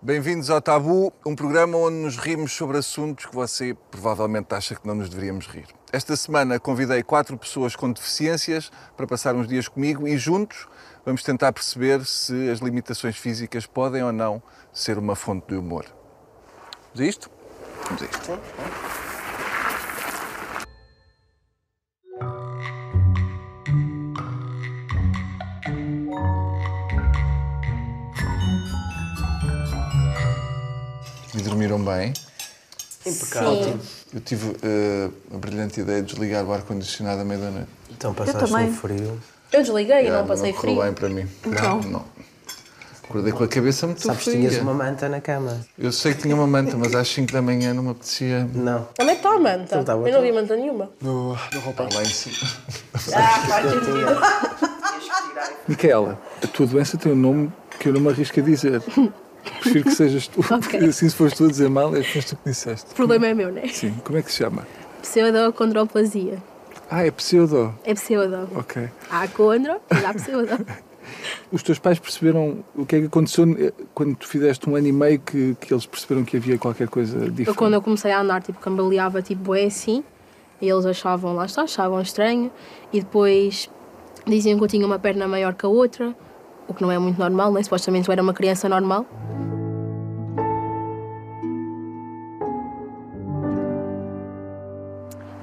Bem-vindos ao Tabu, um programa onde nos rimos sobre assuntos que você provavelmente acha que não nos deveríamos rir. Esta semana convidei quatro pessoas com deficiências para passar uns dias comigo e juntos vamos tentar perceber se as limitações físicas podem ou não ser uma fonte de humor. Vamos a isto? Vamos a isto. E dormiram bem. Impecável. Eu tive eh, a brilhante ideia de desligar o ar-condicionado à meia da noite. Então passaste um frio. Eu desliguei e Já, não passei correu frio. bem para mim. Então. Não. Acordei com a cabeça muito Sabes que fria. tinhas uma manta na cama. Eu sei que tinha uma manta, mas às 5 da manhã não me apetecia Não. Onde é que está a manta? Não estava, eu não vi manta nenhuma. No, no roupa. estar lá em cima. Ah, faz sentido. Micaela, a tua doença tem um nome que eu não me arrisco a dizer. Prefiro que sejas tu. Ok. Assim, se fores tu a dizer mal, é depois tu que disseste. O problema é meu, né? Sim. Como é que se chama? Pseudocondroplasia. Ah, é pseudo. É pseudo. Ok. Há condro e há pseudo. Os teus pais perceberam o que é que aconteceu eh, quando tu fizeste um ano e meio que, que eles perceberam que havia qualquer coisa diferente? Eu quando eu comecei a andar, tipo, cambaleava, tipo, é assim. E eles achavam, lá está, achavam estranho. E depois diziam que eu tinha uma perna maior que a outra. O que não é muito normal, né? Supostamente eu era uma criança normal.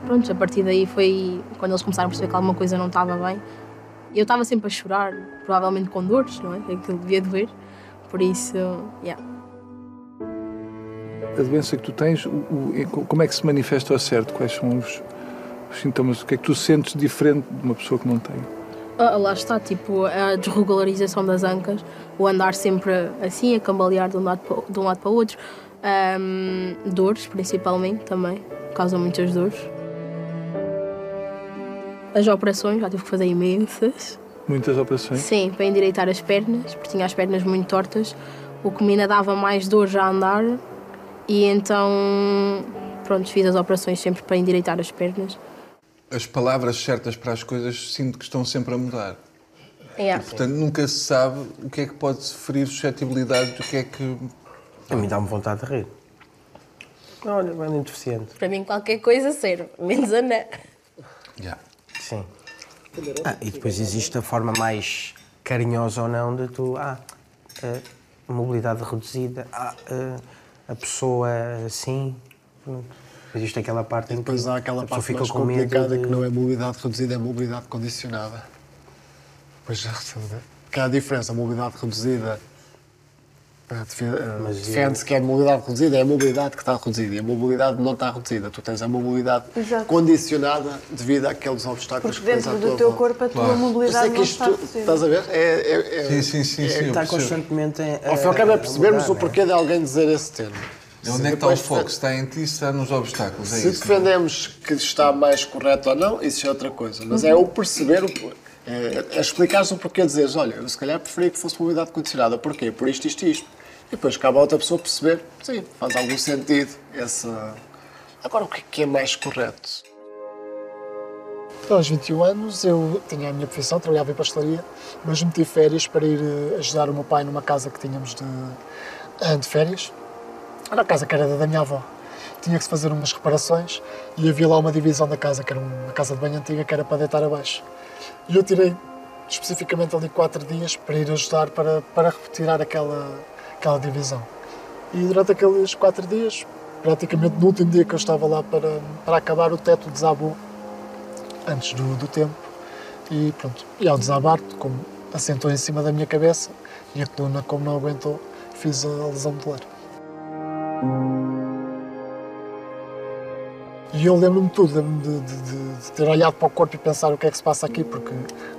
Pronto, a partir daí foi quando eles começaram a perceber que alguma coisa não estava bem. Eu estava sempre a chorar, provavelmente com dores, não é? Aquilo devia doer. Por isso, yeah. A doença que tu tens, o- o- como é que se manifesta ao certo? Quais são os, os sintomas? O que é que tu sentes diferente de uma pessoa que não tem? Ah, lá está, tipo, a desregularização das ancas, o andar sempre assim, a cambalear de um lado para, de um lado para o outro. Ahm, dores, principalmente, também, causam muitas dores. As operações, já tive que fazer imensas. Muitas operações? Sim, para endireitar as pernas, porque tinha as pernas muito tortas, o que me ainda dava mais dor já a andar. E então, pronto, fiz as operações sempre para endireitar as pernas. As palavras certas para as coisas sinto que estão sempre a mudar. Yeah. Portanto, nunca se sabe o que é que pode ferir suscetibilidades, do que é que. A mim dá-me vontade de rir. Olha, bem muito deficiente. Para mim, qualquer coisa serve, menos a Ana. Yeah. Sim. Ah, e depois existe a forma mais carinhosa ou não de tu. Ah, a mobilidade reduzida. Ah, a- a pessoa assim. Pronto. Existe aquela parte em que Depois há aquela parte fica mais com complicada de... que não é mobilidade reduzida, é mobilidade condicionada. Pois já, que há a diferença. A mobilidade reduzida eh, eh, defende-se que é a mobilidade reduzida, é a mobilidade que está reduzida e a mobilidade não está reduzida. Tu tens a mobilidade Exato. condicionada devido àqueles obstáculos Porque que tens à dentro do teu volta. corpo a tua Claro. Mobilidade é que não isto, está reduzida. estás a ver? É, é, é, Sim, sim, sim, sim. eu Está constantemente em, Ao fim e ao cabo é percebermos mudar, o porquê de alguém dizer esse termo. É Onde é que está o foco? Se está em ti, se está nos obstáculos. É Se isso. não é? defendemos que está mais correto ou não, isso é outra coisa. Mas é o perceber, é, é explicar-se o porquê dizeres, olha, eu se calhar preferia que fosse mobilidade condicionada. Porquê? Por isto, isto e isto. E depois cabe a outra pessoa perceber, sim, faz algum sentido. Essa... Agora, o que é que é mais correto? Aos 21 anos, eu tinha a minha profissão, trabalhava em pastelaria, mas meti férias para ir eh, ajudar o meu pai numa casa que tínhamos de, eh, de férias. Era a casa que era da minha avó. Tinha que se fazer umas reparações e havia lá uma divisão da casa, que era uma casa de banho antiga, que era para deitar abaixo. E eu tirei especificamente ali quatro dias para ir ajudar para, para retirar aquela, aquela divisão. E durante aqueles quatro dias, praticamente no último dia que eu estava lá para, para acabar, o teto desabou antes do, do tempo. E pronto, e ao desabar, como assentou em cima da minha cabeça e a coluna, como não aguentou, fiz a lesão medular. E eu lembro-me tudo, lembro-me de, de- de- de ter olhado para o corpo e pensar o que é que se passa aqui, porque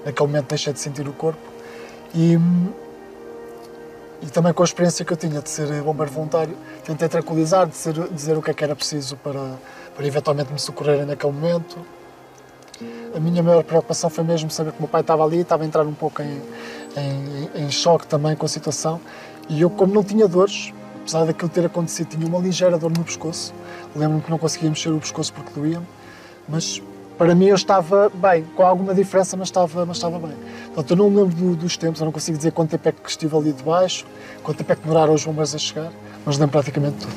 naquele momento deixei de sentir o corpo. E, e também com a experiência que eu tinha de ser bombeiro voluntário, tentei tranquilizar, de ser- dizer o que é que era preciso para, para eventualmente me socorrerem naquele momento. A minha maior preocupação foi mesmo saber que o meu pai estava ali, estava a entrar um pouco em, em, em choque também com a situação. E eu, como não tinha dores, apesar daquilo ter acontecido, tinha uma ligeira dor no pescoço. Lembro-me que não conseguia mexer o pescoço porque doía-me, mas para mim eu estava bem, com alguma diferença, mas estava, mas estava bem. Portanto, eu não me lembro do, dos tempos, eu não consigo dizer quanto tempo é que estive ali debaixo, quanto tempo é que demoraram os bombeiros a chegar, mas lembro praticamente tudo.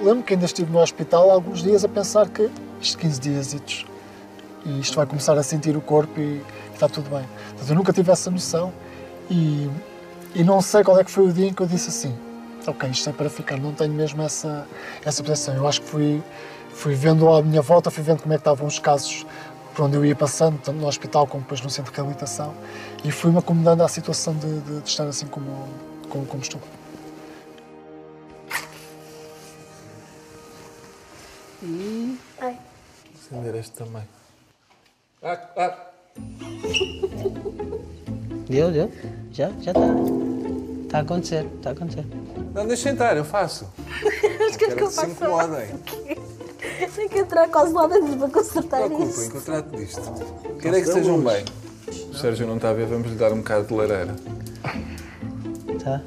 Lembro que ainda estive no hospital alguns dias a pensar que isto 15 dias e isto vai começar a sentir o corpo e, está tudo bem. Portanto, eu nunca tive essa noção e, e não sei qual é que foi o dia em que eu disse assim, ok, isto é para ficar, não tenho mesmo essa, essa percepção. Eu acho que fui, fui vendo à minha volta, fui vendo como é que estavam os casos por onde eu ia passando, tanto no hospital como depois no centro de reabilitação, e fui-me acomodando à situação de, de, de, estar assim como, como, como estou. E. Ai. Acender este também. Ah, ah. Deu, deu. Já, já está. Está a acontecer, está a acontecer. Não, deixa entrar, eu faço. Mas que é que eu faço? Tenho que entrar quase lá dentro para consertar isso. Não se preocupem, disto. Quero é que estejam bem. O Sérgio não está a ver, vamos lhe dar um bocado de lareira. Tá.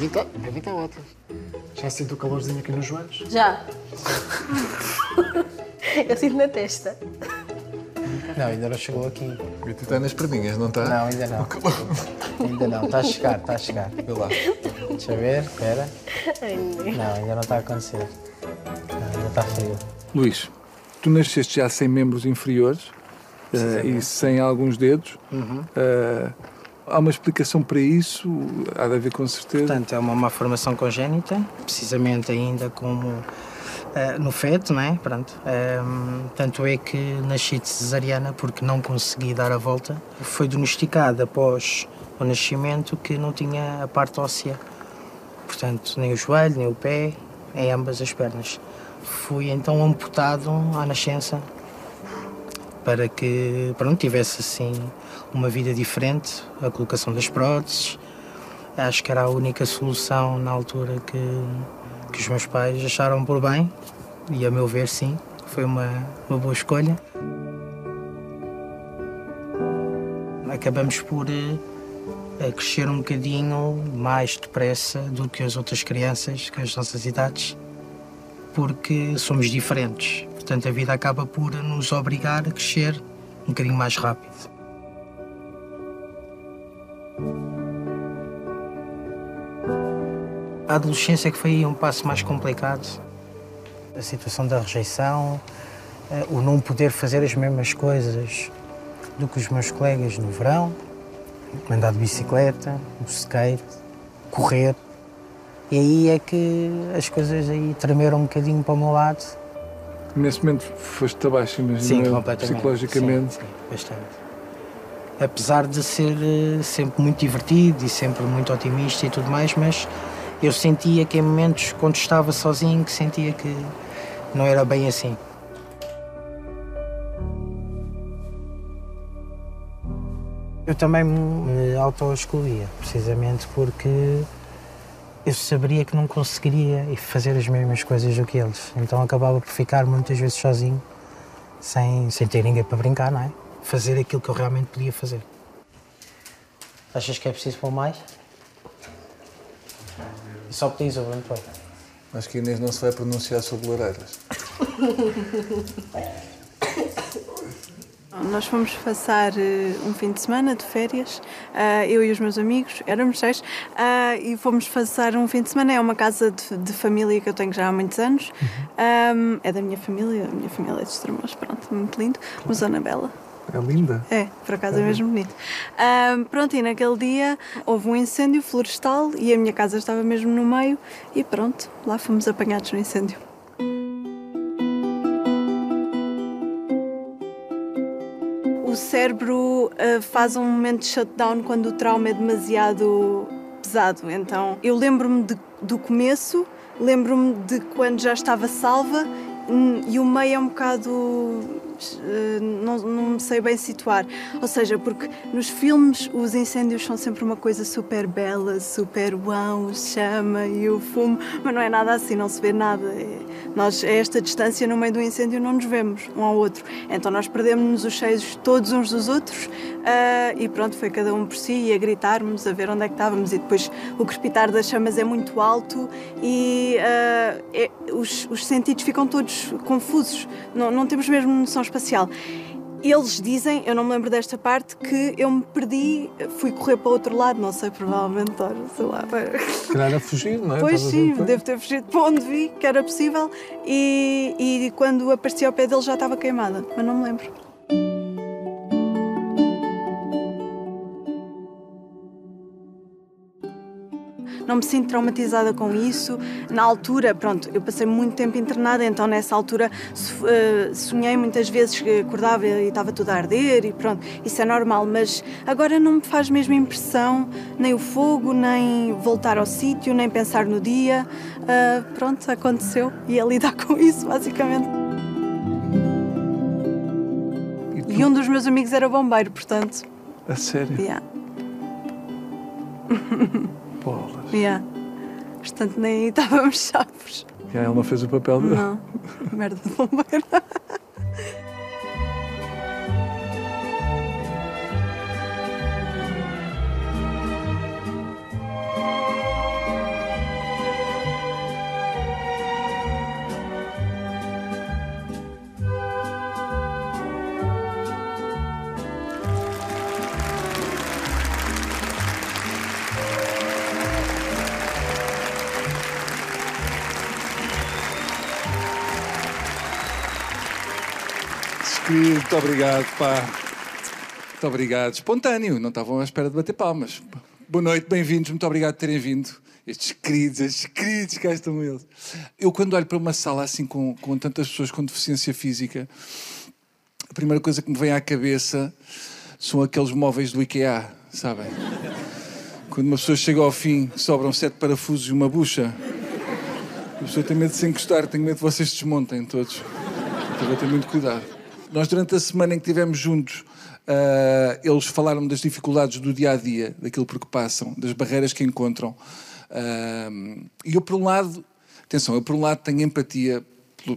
Estar, devem estar ótimos. Já sinto o calorzinho aqui nos joelhos? Já. eu sinto na testa. Não, ainda não chegou aqui. E tu está nas perninhas, não está? Não, ainda não. ainda não. Está a chegar, está a chegar. Vê lá. Deixa eu ver, espera. Não, ainda não está a acontecer. Não, ainda está frio. Luís, tu nasceste já sem membros inferiores uh, e sem alguns dedos. Uhum. Uh, há uma explicação para isso? Há de haver com certeza? Portanto, é uma formação congénita, precisamente ainda como Uh, no feto, não é? Pronto. Um, tanto é que nasci de cesariana porque não consegui dar a volta. Foi diagnosticado após o nascimento que não tinha a parte óssea, portanto, nem o joelho, nem o pé, em ambas as pernas. Fui então amputado à nascença para que pronto, tivesse assim uma vida diferente, a colocação das próteses. Acho que era a única solução na altura que que os meus pais acharam por bem e, a meu ver, sim, foi uma, uma boa escolha. Acabamos por uh, crescer um bocadinho mais depressa do que as outras crianças, com as nossas idades, porque somos diferentes. Portanto, a vida acaba por nos obrigar a crescer um bocadinho mais rápido. A adolescência que foi um passo mais complicado. A situação da rejeição, eh, o não poder fazer as mesmas coisas do que os meus colegas no verão, andar de bicicleta, o skate, correr. E aí é que as coisas aí tremeram um bocadinho para o meu lado. Nesse momento foste abaixo, imagino, sim, completamente. psicologicamente. Sim, sim, bastante. Apesar de ser eh, sempre muito divertido e sempre muito otimista e tudo mais, mas eu sentia que em momentos, quando estava sozinho, que sentia que não era bem assim. Eu também me auto-excluía, precisamente porque eu saberia que não conseguiria fazer as mesmas coisas do que eles. Então acabava por ficar muitas vezes sozinho, sem, sem ter ninguém para brincar, não é? Fazer aquilo que eu realmente podia fazer. Achas que é preciso pôr mais? Só pedis o Bruno. Acho que Inês não se vai pronunciar sobre lareiras. Nós fomos passar uh, um fim de semana de férias, uh, eu e os meus amigos, éramos seis, uh, e fomos passar um fim de semana. É uma casa de, de família que eu tenho já há muitos anos. Uhum. Um, é da minha família, a minha família é de Estremoz, pronto, muito lindo. Uma zona bela. É linda. É, por acaso é, é mesmo bonito. Um, pronto, e naquele dia houve um incêndio florestal e a minha casa estava mesmo no meio e pronto, lá fomos apanhados no incêndio. O cérebro uh, faz um momento de shutdown quando o trauma é demasiado pesado. Então eu lembro-me do começo, lembro-me de quando já estava salva hum, e o meio é um bocado não, não me sei bem situar. Ou seja, porque nos filmes os incêndios são sempre uma coisa super bela, super uau, chama e o fumo, mas não é nada assim, não se vê nada. É, nós, a esta distância, no meio do incêndio, não nos vemos um ao outro. Então nós perdemos-nos os cheios todos uns dos outros uh, e pronto, foi cada um por si e a gritarmos, a ver onde é que estávamos. E depois o crepitar das chamas é muito alto e uh, é, os, os sentidos ficam todos confusos, não, não temos mesmo noção espacial. Eles dizem, eu não me lembro desta parte, que eu me perdi, fui correr para o outro lado, não sei, provavelmente, sei lá. Se calhar a fugir, não é? Pois sim, devo ter fugido para onde vi que era possível e, e quando apareci ao pé dele já estava queimada, mas não me lembro. Não me sinto traumatizada com isso. Na altura, pronto, eu passei muito tempo internada, então nessa altura eh, sonhei muitas vezes que acordava e estava tudo a arder e pronto, isso é normal, mas agora não me faz mesmo impressão nem o fogo, nem voltar ao sítio, nem pensar no dia. Uh, pronto, aconteceu e é lidar com isso, basicamente. E, e um dos meus amigos era bombeiro, portanto. A sério? Yeah. Bolas. Yeah. Portanto, nem aí estávamos chaves. Yeah, ele não fez o papel dele. Não, merda de bombeiro. Muito obrigado, pá. Muito obrigado. Espontâneo, não estavam à espera de bater palmas. Boa noite, bem-vindos, muito obrigado por terem vindo. Estes queridos, estes queridos, cá estão eles. Eu, quando olho para uma sala assim com, com tantas pessoas com deficiência física, a primeira coisa que me vem à cabeça são aqueles móveis do IKEA, sabem? Quando uma pessoa chega ao fim, sobram sete parafusos e uma bucha. A pessoa tem medo de se encostar, tenho medo de vocês desmontem todos. Então vou ter muito cuidado. Nós, durante a semana em que estivemos juntos, uh, eles falaram das dificuldades do dia a dia, daquilo por que passam, das barreiras que encontram. Uh, e eu, por um lado, atenção, eu, por um lado, tenho empatia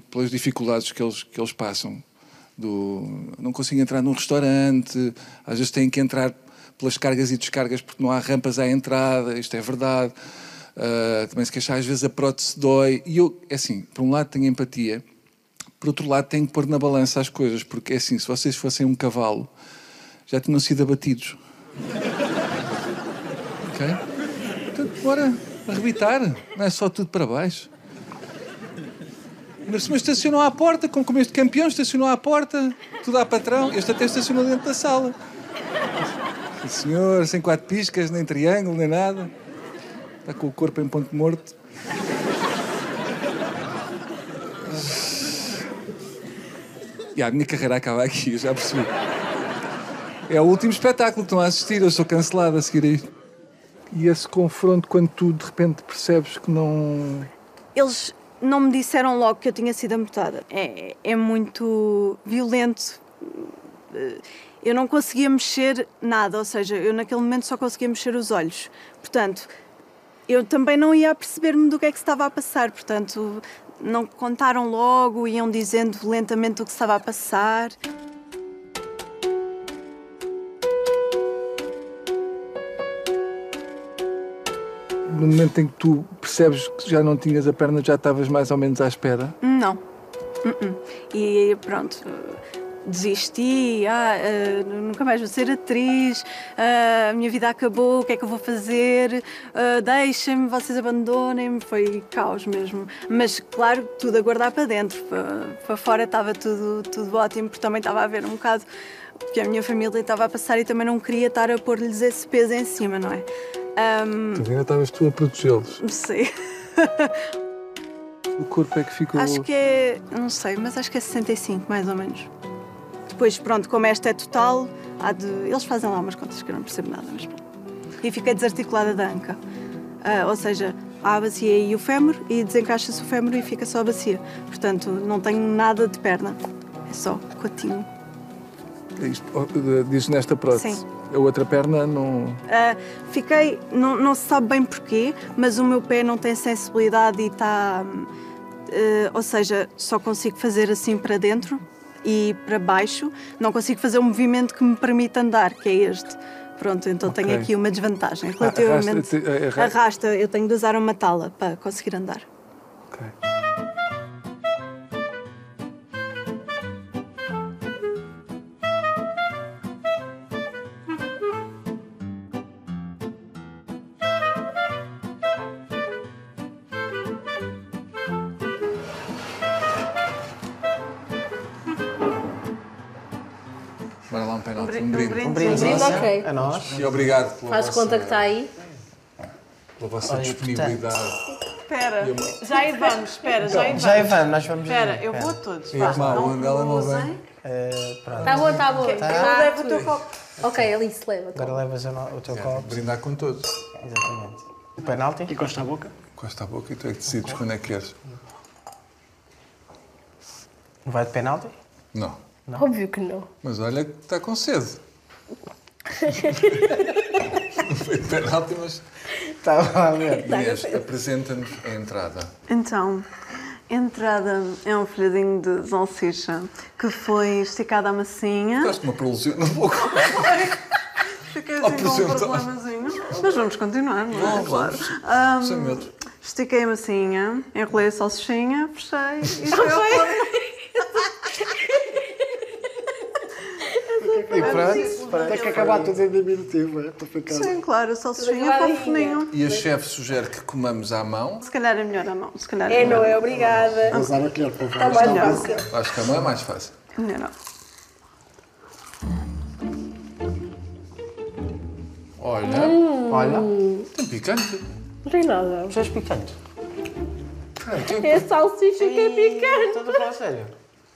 pelas dificuldades que eles, que eles passam. Do, não consigo entrar num restaurante, às vezes têm que entrar pelas cargas e descargas porque não há rampas à entrada, isto é verdade. Uh, também se queixar, às vezes a prótese dói. E eu, é assim, por um lado tenho empatia, por outro lado, tenho que pôr na balança as coisas, porque é assim, se vocês fossem um cavalo, já tinham sido abatidos. ok? Portanto, bora arrebitar, não é só tudo para baixo. Mas estacionou à porta, como, como este campeão estacionou à porta, tudo a patrão, este até estacionou dentro da sala. O senhor, sem quatro piscas, nem triângulo, nem nada. Está com o corpo em ponto morto. E a minha carreira acaba aqui, eu já percebi. É o último espetáculo que estão a assistir, eu sou cancelado a seguir aí. E esse confronto, quando tu de repente percebes que não. Eles não me disseram logo que eu tinha sido amputada. É, é muito violento. Eu não conseguia mexer nada, ou seja, eu naquele momento só conseguia mexer os olhos. Portanto, eu também não ia perceber-me do que é que se estava a passar. Portanto, não contaram logo, iam dizendo lentamente o que estava a passar. No momento em que tu percebes que já não tinhas a perna, já estavas mais ou menos à espera? Não. Uh -uh. E pronto, desisti, ah, uh, nunca mais vou ser atriz, uh, a minha vida acabou, o que é que eu vou fazer? Uh, Deixem-me, vocês abandonem-me. Foi caos mesmo. Mas, claro, tudo a guardar para dentro. Para, para fora estava tudo, tudo ótimo, porque também estava a ver um bocado o que a minha família estava a passar e também não queria estar a pôr-lhes esse peso em cima, não é? Um... Tu ainda estavas tu a protegê-los? Sei. o corpo é que ficou. Acho que é. Não sei, mas acho que é 65, mais ou menos. Depois, pronto, como esta é total, de... eles fazem lá umas contas que eu não percebo nada, mas pronto. E fica desarticulada da anca. Uh, ou seja, há a bacia e o fémur e desencaixa-se o fémur e fica só a bacia. Portanto, não tenho nada de perna. É só cotinho. Oh, diz nesta prótese. Sim. A outra perna não. Uh, fiquei, não, não se sabe bem porquê, mas o meu pé não tem sensibilidade e está. Uh, ou seja, só consigo fazer assim para dentro e para baixo, não consigo fazer um movimento que me permita andar, que é este. Pronto, então Ok. tenho aqui uma desvantagem. Relativamente. Arrasta-te, eh, arra- Arrasta, eu tenho de usar uma tala para conseguir andar. Ok. Brinde. Ok. a nós. E obrigado pela Faz vossa, conta que está aí. pela vossa Olha, disponibilidade. Espera, já aí vamos, espera, já aí Já aí vamos, nós vamos. Espera, eu vou a todos. E a onda, ela não vem. Está bom, está bom. Tá Leva o teu copo. Ok, Alice, leva. Agora levas o, teu É, copo. brindar com todos. Exatamente. O penalti? E costa a boca? Costa a boca e tu é que decides quando é que queres. Não vai de penalti? Não. Óbvio que não. Mas olha que está com sede. Não foi penalti, mas. Estava a ver. Inês, apresenta-nos a entrada. Então, a entrada é um folhadinho de salsicha que foi esticada à massinha. Estás uma prolusão um pouco. Fiquei assim com um problemazinho. Mas vamos continuar, não é? Vamos, Claro. vamos. Ahm, Sem medo. estiquei a massinha, enrolei a salsichinha, fechei e foi ao forno. E pronto, tem que acabar tudo em diminutivo, é? Para ficar. Sim, claro, a salsichinha Tudo para o agarradinha. forninho. E a chefe sugere que comamos à mão. Se calhar é melhor a mão. Se calhar É, melhor. não é? Obrigada. Vou usar a colher para Está mais melhor. fácil. Acho que a mão é mais fácil. É melhor não. Olha, Olha, tem picante. Não tem nada. já és picante. Tem- É salsicha que é picante. Estás a falar sério?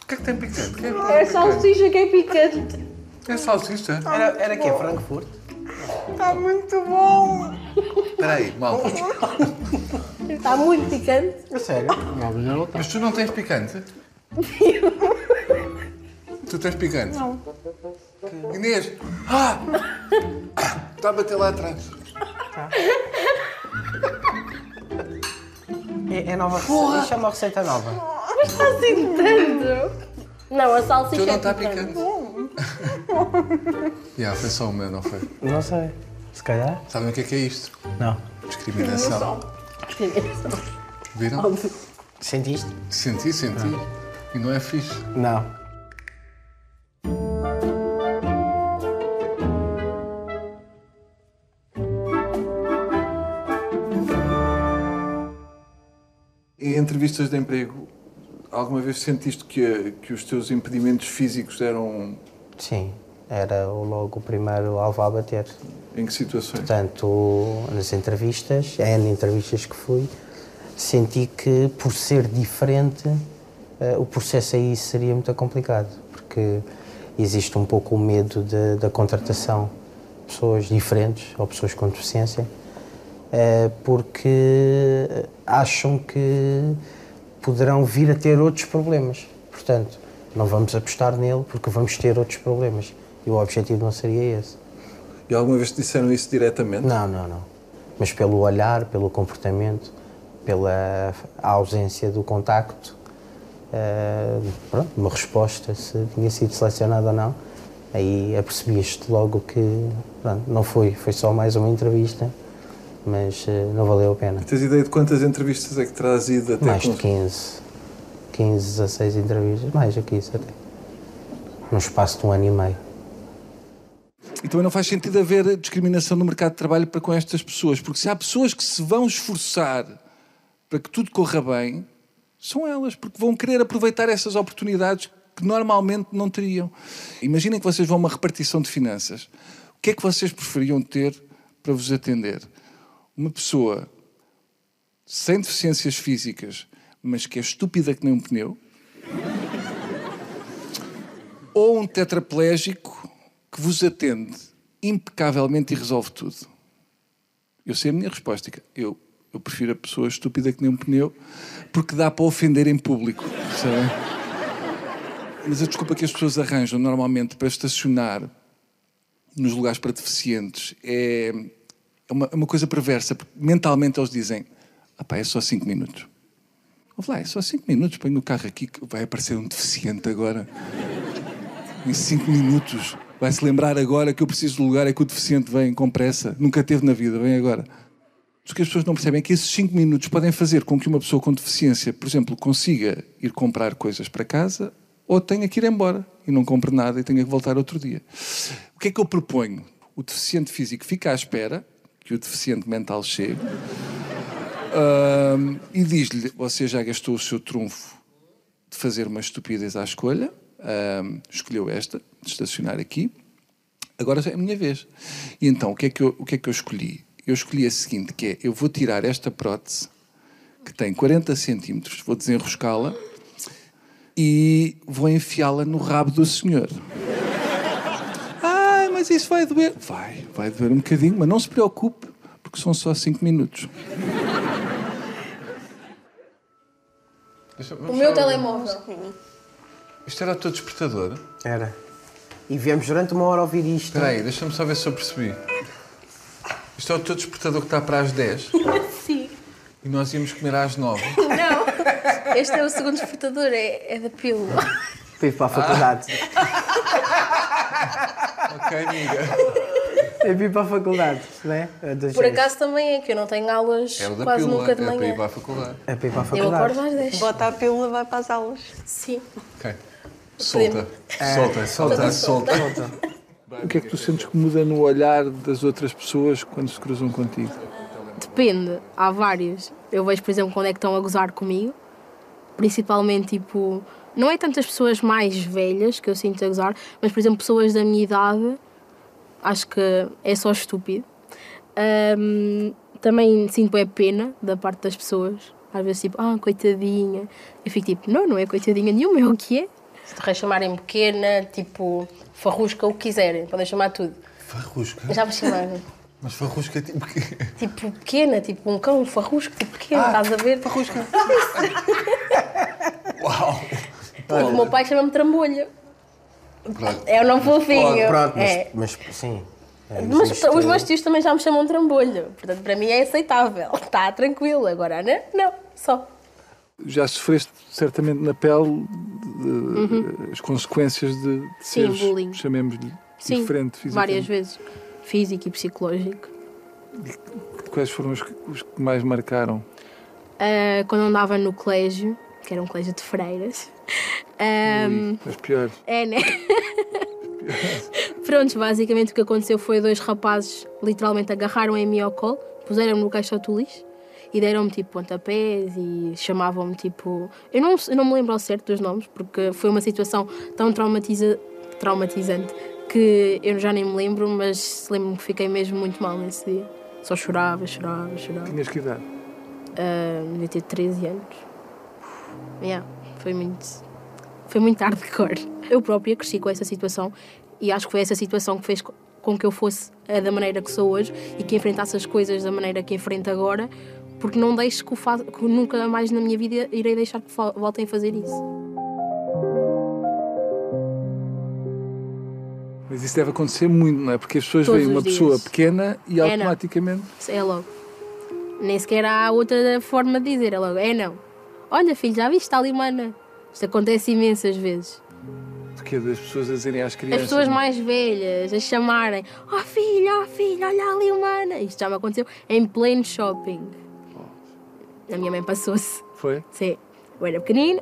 O que é que tem picante? Que É salsicha que é picante. É salsicha. Era, era que é Frankfurt? Está muito bom! Espera aí, malta. Está muito picante. A sério? Não, melhor não está. Mas tu não tens picante? tu tens picante? Não. Inês! Ah! Está a bater lá atrás. É, é nova receita. Isto é uma receita nova. Assim tanto. Não, a salsicha Tu não é está picante. picante. Já, foi só o meu, não foi? Não sei. Se calhar? Sabem o que é que é isto? Não. Discriminação. Viram? Sentiste? Senti, senti. E não é fixe. Não. Em entrevistas de emprego, alguma vez sentiste que, que os teus impedimentos físicos eram Sim. Era logo o primeiro alvo a bater. em que situações? Portanto, nas entrevistas, N entrevistas que fui, senti que por ser diferente, eh, o processo aí seria muito complicado, porque existe um pouco o medo de- da contratação de pessoas diferentes ou pessoas com deficiência, eh, porque acham que poderão vir a ter outros problemas. Portanto, não vamos apostar nele porque vamos ter outros problemas. E o objetivo não seria esse. E alguma vez te disseram isso diretamente? Não, não, não. Mas pelo olhar, pelo comportamento, pela ausência do contacto, eh, pronto, uma resposta se tinha sido selecionado ou não, aí apercebias-te logo que pronto, não foi, foi só mais uma entrevista, mas eh, não valeu a pena. Tens ideia de quantas entrevistas é que terás ido até Mais de cons- 15, 15, 16 entrevistas, mais do que isso até. Num espaço de um ano e meio. E também não faz sentido haver discriminação no mercado de trabalho para com estas pessoas, porque se há pessoas que se vão esforçar para que tudo corra bem, são elas, porque vão querer aproveitar essas oportunidades que normalmente não teriam. Imaginem que vocês vão a uma repartição de finanças. O que é que vocês preferiam ter para vos atender? Uma pessoa sem deficiências físicas, mas que é estúpida que nem um pneu? ou um tetraplégico que vos atende impecavelmente e resolve tudo? Eu sei a minha resposta. Eu, eu prefiro a pessoa estúpida que nem um pneu porque dá para ofender em público. Sabem? Mas a desculpa que as pessoas arranjam normalmente para estacionar nos lugares para deficientes é, é uma, é uma coisa perversa, porque mentalmente eles dizem: ah é só 5 minutos. Ouve lá, é só 5 minutos, ponho o carro aqui que vai aparecer um deficiente agora. Em 5 minutos. Vai-se lembrar agora que eu preciso do lugar, é que o deficiente vem com pressa. Nunca teve na vida, vem agora. O que as pessoas não percebem é que esses 5 minutos podem fazer com que uma pessoa com deficiência, por exemplo, consiga ir comprar coisas para casa ou tenha que ir embora e não compre nada e tenha que voltar outro dia. O que é que eu proponho? O deficiente físico fica à espera que o deficiente mental chegue e diz-lhe: Você já gastou o seu trunfo de fazer uma estupidez à escolha, escolheu esta, de estacionar aqui, agora é a minha vez. E então, o que, é que eu, o que é que eu escolhi? Eu escolhi a seguinte: que é, eu vou tirar esta prótese que tem 40 centímetros, vou desenroscá-la e vou enfiá-la no rabo do senhor. Mas isso vai doer. Vai, vai doer um bocadinho, mas não se preocupe, porque são só 5 minutos. O meu telemóvel. Isto era o teu despertador? Era. E viemos durante uma hora ouvir isto. Espera aí, deixa-me só ver se eu percebi. Isto é o teu despertador que está para as 10 Sim. e nós íamos comer às 9. Não. Este é o segundo despertador, é, é da pílula. Ir para a faculdade. ok, amiga. É vir para a faculdade, não é? É das Por acaso também é que eu não tenho aulas É da quase pílula, nunca de é para ir manhã. para a faculdade. É para ir para a Eu faculdade. acordo às 10. Bota a pílula vai para as aulas. Sim. Ok. Solta. Solta, solta, solta. O que é que tu sentes que muda no olhar das outras pessoas quando se cruzam contigo? Depende, há vários. Eu vejo, por exemplo, quando é que estão a gozar comigo. Principalmente, tipo, não é tantas pessoas mais velhas que eu sinto a gozar, mas, por exemplo, pessoas da minha idade, acho que é só estúpido. Ahm, também sinto é pena da parte das pessoas. Às vezes, tipo, ah, coitadinha. Eu fico tipo, não, não é coitadinha nenhuma, é o que é. Se te chamarem pequena, tipo, farrusca, o que quiserem, podem chamar tudo. Farrusca? Já me chamaram. Mas farrusca é tipo quê? Tipo pequena, tipo um cão, um farrusco, tipo pequeno, estás a ver? Farrusca. Uau! O meu pai chama-me trambolha. Pronto. É o nome fofinho. Pronto, mas, é. mas sim. É, Mas isto- os meus tios também já me chamam trambolho. Portanto, para mim é aceitável. Está tranquilo. Agora, a Ana, não. Só. Já sofreste certamente na pele de- as consequências de, de Uhum. Sim, seres, bullying. chamemos-lhe, Sim, diferente fisicamente. várias vezes. Físico e psicológico. Quais foram os que, os que mais marcaram? Ah, quando andava no colégio, que era um colégio de freiras. Ah, Ui, as piores. É, né? Prontos, basicamente o que aconteceu foi dois rapazes literalmente agarraram em mim ao colo, puseram-me no caixote do lixo e deram-me tipo pontapés e chamavam-me tipo. Eu não, eu não me lembro ao certo dos nomes porque foi uma situação tão traumatiza, traumatizante que eu já nem me lembro, mas lembro-me que fiquei mesmo muito mal nesse dia. Só chorava, chorava, chorava. Tinhas que idade? Ah, devia ter 13 anos. Yeah, foi muito. Foi muito hardcore. Eu própria cresci com essa situação e acho que foi essa situação que fez co- com que eu fosse a da maneira que sou hoje e que enfrentasse as coisas da maneira que enfrento agora, porque não deixo que, fa- que nunca mais na minha vida irei deixar que voltem a fazer isso. Mas isso deve acontecer muito, não é? Porque as pessoas Todos veem uma dias. pessoa pequena e É, não. automaticamente. Isso É logo. Nem sequer há outra forma de dizer, é logo. É não. Olha, filho, já viste? Está ali uma. Isto acontece imensas vezes. De que das pessoas a dizerem às As crianças. pessoas mais velhas a chamarem Oh filho, oh filho, olha ali uma Ana Isto já me aconteceu em pleno shopping A minha mãe passou-se Foi? Sim, eu era pequenina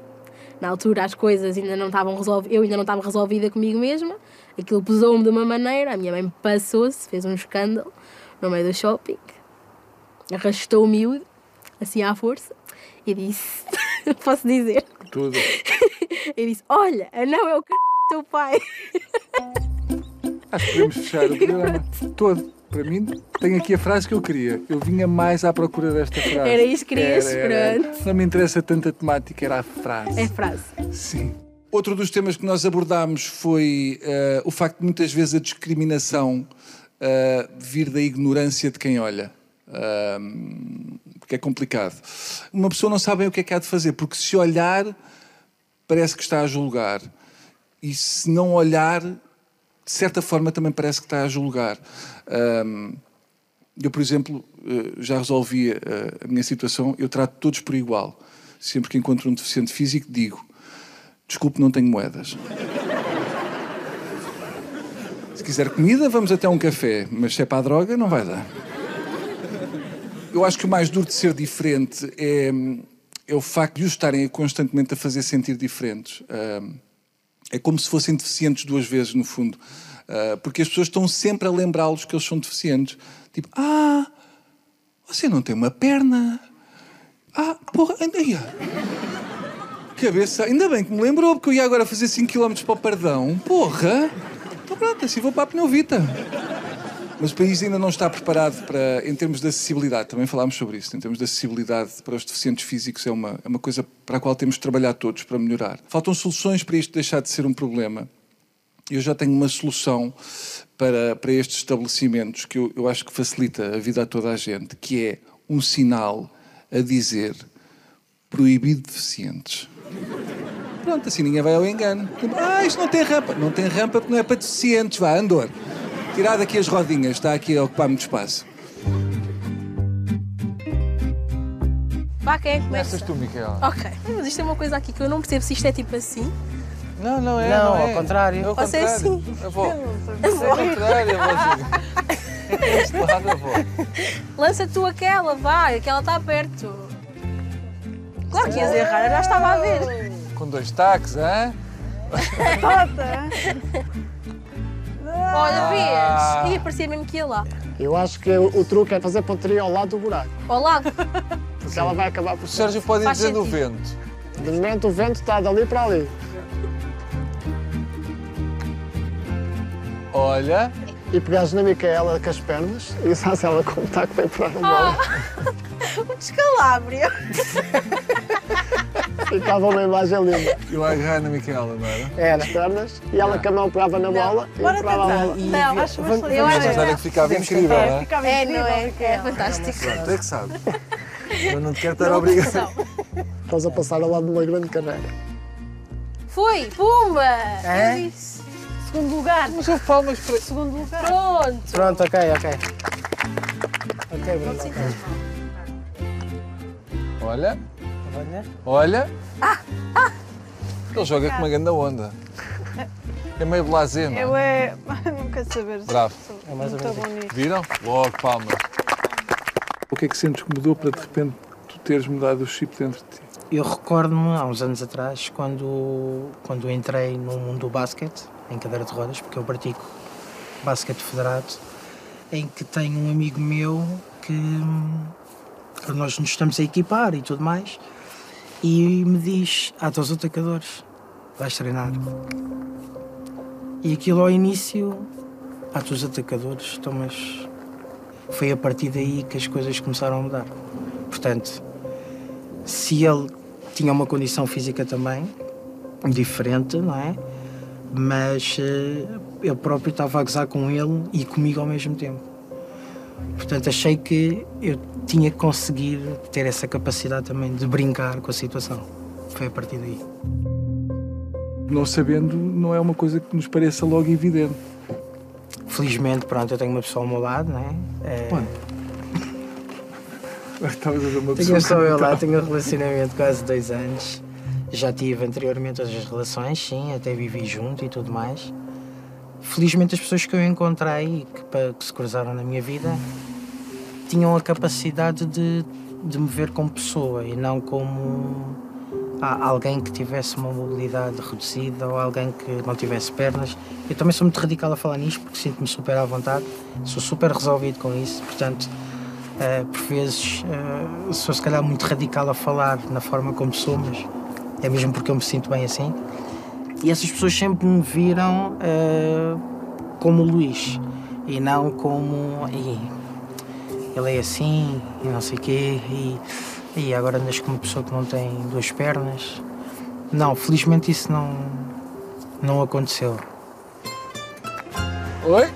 Na altura as coisas ainda não estavam resolvidas Eu ainda não estava resolvida comigo mesma Aquilo pesou-me de uma maneira A minha mãe passou-se, fez um escândalo No meio do shopping Arrastou o miúdo Assim à força E disse Posso dizer Tudo. E disse Olha, não é o c... do teu pai Acho que podemos fechar o programa todo. Para mim, tenho aqui a frase que eu queria. Eu vinha mais à procura desta frase. Era isso que querias? Pronto. Não me interessa tanto a temática, era a frase. É frase Sim. Outro dos temas que nós abordámos foi eh, o facto de muitas vezes a discriminação eh, vir da ignorância de quem olha. Porque é complicado. Uma pessoa não sabe bem o que é que há de fazer, porque se olhar, parece que está a julgar. e se não olhar, de certa forma também parece que está a julgar. Eu, por exemplo, eh, já resolvi a, a minha situação, eu trato todos por igual. Sempre que encontro um deficiente físico, digo: desculpe, não tenho moedas. Se quiser comida, vamos até um café, mas se é para a droga, não vai dar. Eu acho que o mais duro de ser diferente é, é o facto de os estarem constantemente a fazer sentir diferentes. É como se fossem deficientes duas vezes, no fundo. Ah, porque as pessoas estão sempre a lembrá-los que eles são deficientes. Tipo, ah, você não tem uma perna. Ah, porra, anda Cabeça, ainda bem que me lembrou, porque eu ia agora fazer 5 km para o Pardão. Porra! Então pronto, assim vou para a Pneuvita. Mas o país ainda não está preparado para, em termos de acessibilidade, também falámos sobre isso, em termos de acessibilidade para os deficientes físicos é uma, é uma coisa para a qual temos de trabalhar todos para melhorar. Faltam soluções para isto deixar de ser um problema. Eu já tenho uma solução para, para estes estabelecimentos que eu, eu acho que facilita a vida a toda a gente, que é um sinal a dizer proibido deficientes. Pronto, assim ninguém vai ao engano. Ah, isto não tem rampa. Não tem rampa porque não é para deficientes. Vá, Andor. Tirar daqui as rodinhas, está aqui a ocupar muito espaço. Vá, quem é que Começas começa? tu, Micaela. Ok. Mas isto é uma coisa aqui que eu não percebo se isto é tipo assim. Não, não é. Não, é. ao contrário. É ao Você é assim. Avó. É ao contrário, avózinha. É lado, avó. Lança tu aquela, vai, aquela está perto. Claro que ias errar, eu já estava a ver. Com dois taques, hã? Olha, Ah. vês? Ih, parecia mesmo que ia lá. Eu acho que o, o truque é fazer pontaria ao lado do buraco, Ao lado. porque ela vai acabar por O Sérgio pode ir Faz o sentido. vento. De momento o vento está dali para ali. Olha. E pegares na Micaela com as pernas e sabes ela como está que vai parar a bola. Um descalabro. Ficava uma imagem linda. Eu a agarrar na Micaela, não era? Era as pernas e ela com a mão pegava na bola e Bora pegava a bola. Não, Acho eu bastante acho que ficava incrível, não é? Ficava É, incrível, não é? Micaela. É fantástico. Pronto, é que sabe. Eu não te quero estar obrigado. Estás a passar ao lado de uma grande carreira. Foi, pumba! É? Eu disse. Segundo lugar. Mas eu falo, mas para... Segundo lugar. Pronto. Pronto, ok, ok. Ok, Bruno. ok. Olha, Olha. olha. Ele joga com uma grande onda. É meio blasé, não Eu é? é. Não quero saber. Bravo. É mais ou menos. Viram? Logo, palmas. O que é que sentes que mudou para de repente tu teres mudado o chip dentro de ti? Eu recordo-me há uns anos atrás, quando, quando entrei no mundo do basquete, em cadeira de rodas, porque eu pratico basquete federado, em que tenho um amigo meu que, que nós nos estamos a equipar e tudo mais, e me diz: Ah, tu os atacadores, vais treinar. E aquilo ao início, ah, tu os atacadores, então, mas foi a partir daí que as coisas começaram a mudar. Portanto, se ele tinha uma condição física também diferente, não é? Mas eh, eu próprio estava a gozar com ele e comigo ao mesmo tempo. Portanto, achei que eu tinha que conseguir ter essa capacidade também de brincar com a situação. Foi a partir daí. Não sabendo, não é uma coisa que nos pareça logo evidente. Felizmente, pronto, eu tenho uma pessoa ao meu lado, não é? Eh, Estavas a uma Tenho pessoa. só que eu não lá, está. tenho um relacionamento de quase dois anos. Já tive anteriormente outras relações, sim, até vivi junto e tudo mais. Felizmente as pessoas que eu encontrei que, que se cruzaram na minha vida tinham a capacidade de, de me ver como pessoa e não como ah, alguém que tivesse uma mobilidade reduzida ou alguém que não tivesse pernas. Eu também sou muito radical a falar nisto porque sinto-me super à vontade, sou super resolvido com isso, portanto Uh, por vezes uh, sou se calhar muito radical a falar na forma como sou, mas é mesmo porque eu me sinto bem assim. E essas pessoas sempre me viram uh, como Luís e não como "Ih, ele é assim e não sei o quê e, e agora andas com uma pessoa que não tem duas pernas. Não, felizmente isso não, não aconteceu. Oi?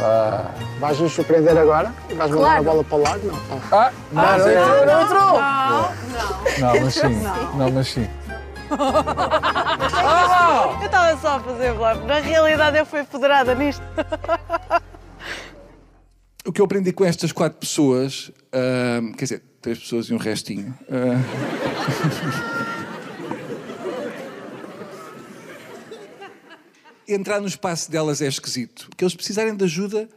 Ah, Vais nos surpreender agora e vais mandar Claro. a bola para o lado? Não. ah não, mas é- Não, não. não, mas sim. Não, mas sim. Eu estava só a fazer bluff. Na realidade, eu fui federada nisto. O que eu aprendi com estas quatro pessoas, ah, quer dizer, três pessoas e um restinho. ah, entrar no espaço delas é esquisito. Que eles precisarem de ajuda,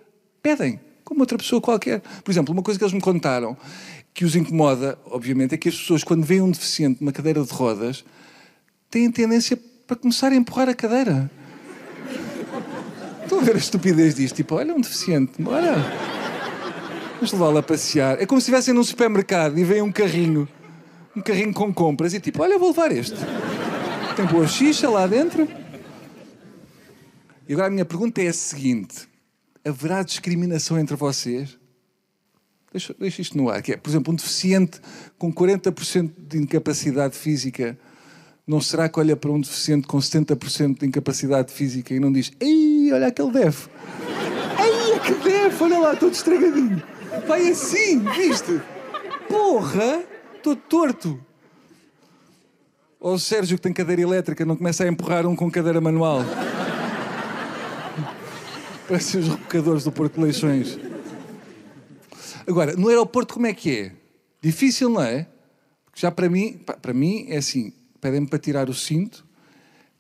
pedem, como outra pessoa qualquer. Por exemplo, uma coisa que eles me contaram que os incomoda, obviamente, é que as pessoas, quando veem um deficiente numa cadeira de rodas, têm tendência para começar a empurrar a cadeira. Estão a ver a estupidez disto? Tipo, olha um deficiente, bora. Vamos levá-lo a passear. É como se estivessem num supermercado e vem um carrinho, um carrinho com compras e tipo, olha, vou levar este. Tem boa xixa lá dentro. E agora a minha pergunta é a seguinte: haverá discriminação entre vocês? Deixa, deixa isto no ar, que é, por exemplo, um deficiente com 40% de incapacidade física não será que olha para um deficiente com 70% de incapacidade física e não diz Ei, olha aquele deve. Ei, aquele deve, olha lá, todo estragadinho. Vai assim, viste? Porra, estou torto. Ou o Sérgio que tem cadeira elétrica não começa a empurrar um com cadeira manual. Parecem os rebocadores do Porto de Leixões. Agora, no aeroporto como é que é? Difícil, não é? Porque já para mim, para mim é assim, pedem-me para tirar o cinto,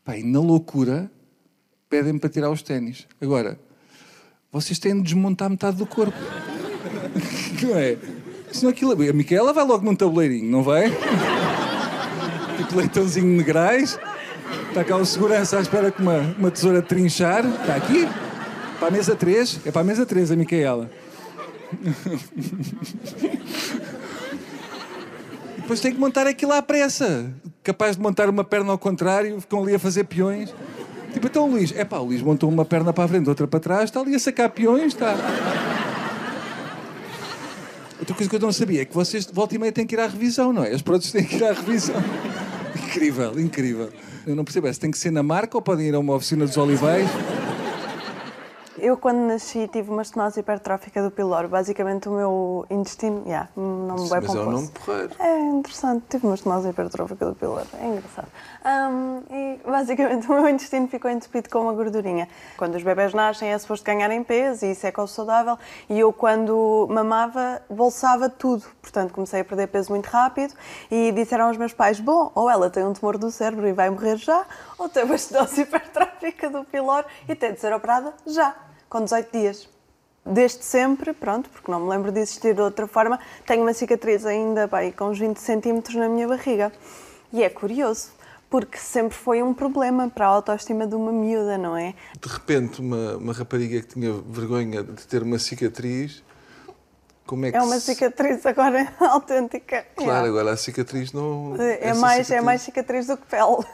pá, e na loucura pedem-me para tirar os ténis. Agora, vocês têm de desmontar metade do corpo. não é? Senão aquilo, a Micaela vai logo num tabuleirinho, não vai? tipo leitãozinho de negrais. Está cá o segurança à espera que uma, uma tesoura trinchar. Está aqui. Para a mesa 3. É para a mesa 3, a Micaela. Depois tem que montar aquilo à pressa. Capaz de montar uma perna ao contrário, ficam ali a fazer peões. Tipo, então o Luís, é pá, o Luís montou uma perna para a frente, outra para trás, está ali a sacar peões, está. Outra coisa que eu não sabia é que vocês volta e meia têm que ir à revisão, não é? As produtos têm que ir à revisão. incrível, incrível. Eu não percebo, é se tem que ser na marca ou podem ir a uma oficina dos olivais? Eu, quando nasci, tive uma estenose hipertrófica do piloro. Basicamente, o meu intestino, yeah, não me vai Mas é um nome porreiro. É interessante, tive uma estenose hipertrófica do piloro, é engraçado. Ahm, e basicamente o meu intestino ficou entupido com uma gordurinha. Quando os bebés nascem é suposto ganharem peso e isso é saudável e eu quando mamava bolsava tudo. Portanto comecei a perder peso muito rápido e disseram aos meus pais, bom, ou ela tem um tumor do cérebro e vai morrer já, ou tem uma estenose hipertrófica do piloro e tem de ser operada já, com 18 dias. Desde sempre, pronto, porque não me lembro de existir de outra forma, tenho uma cicatriz ainda bem, com uns 20 centímetros na minha barriga. E é curioso, porque sempre foi um problema para a autoestima de uma miúda, não é? De repente, uma, uma rapariga que tinha vergonha de ter uma cicatriz, como é que É uma cicatriz agora autêntica. Claro, Yeah. agora a cicatriz não. É mais, é cicatriz, mais cicatriz do que pele.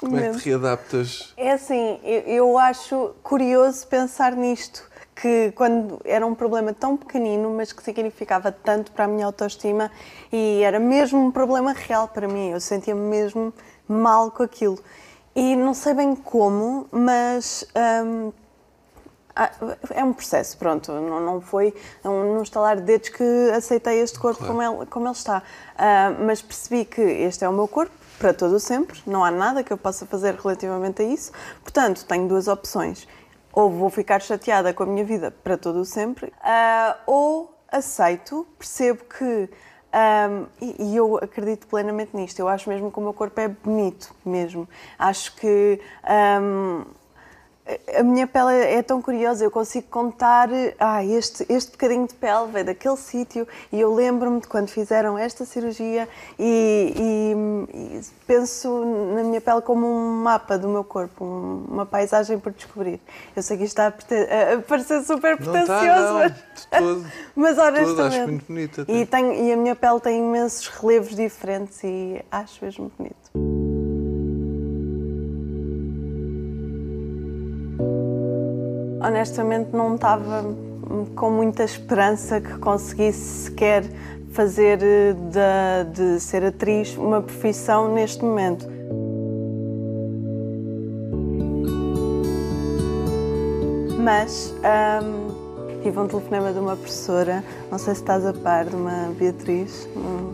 Como é que momento. te readaptas? É assim, eu, eu acho curioso pensar nisto, que quando era um problema tão pequenino, mas que significava tanto para a minha autoestima e era mesmo um problema real para mim, eu sentia-me mesmo mal com aquilo. E não sei bem como, mas hum, ah, é um processo, pronto, não, não foi um, num estalar de dedos que aceitei este corpo como, ele, como ele está. Ah, mas percebi que este é o meu corpo, para todo o sempre, não há nada que eu possa fazer relativamente a isso. Portanto, tenho duas opções. Ou vou ficar chateada com a minha vida para todo o sempre, ah, ou aceito, percebo que. ah, e, e eu acredito plenamente nisto. Eu acho mesmo que o meu corpo é bonito, mesmo. Acho que. ah, a minha pele é tão curiosa, eu consigo contar, ah, este, este bocadinho de pele veio daquele sítio e eu lembro-me de quando fizeram esta cirurgia e, e- e penso na minha pele como um mapa do meu corpo, um- uma paisagem por descobrir. Eu sei que isto está a, a- parecer super está, pretencioso, mas, todo. mas honestamente. acho muito bonita. E, tenho- e a minha pele tem imensos relevos diferentes e acho mesmo bonito. Honestamente, não estava com muita esperança que conseguisse sequer fazer eh, da- de ser atriz uma profissão neste momento. Mas hum, tive um telefonema de uma professora, não sei se estás a par, de uma Beatriz. hum,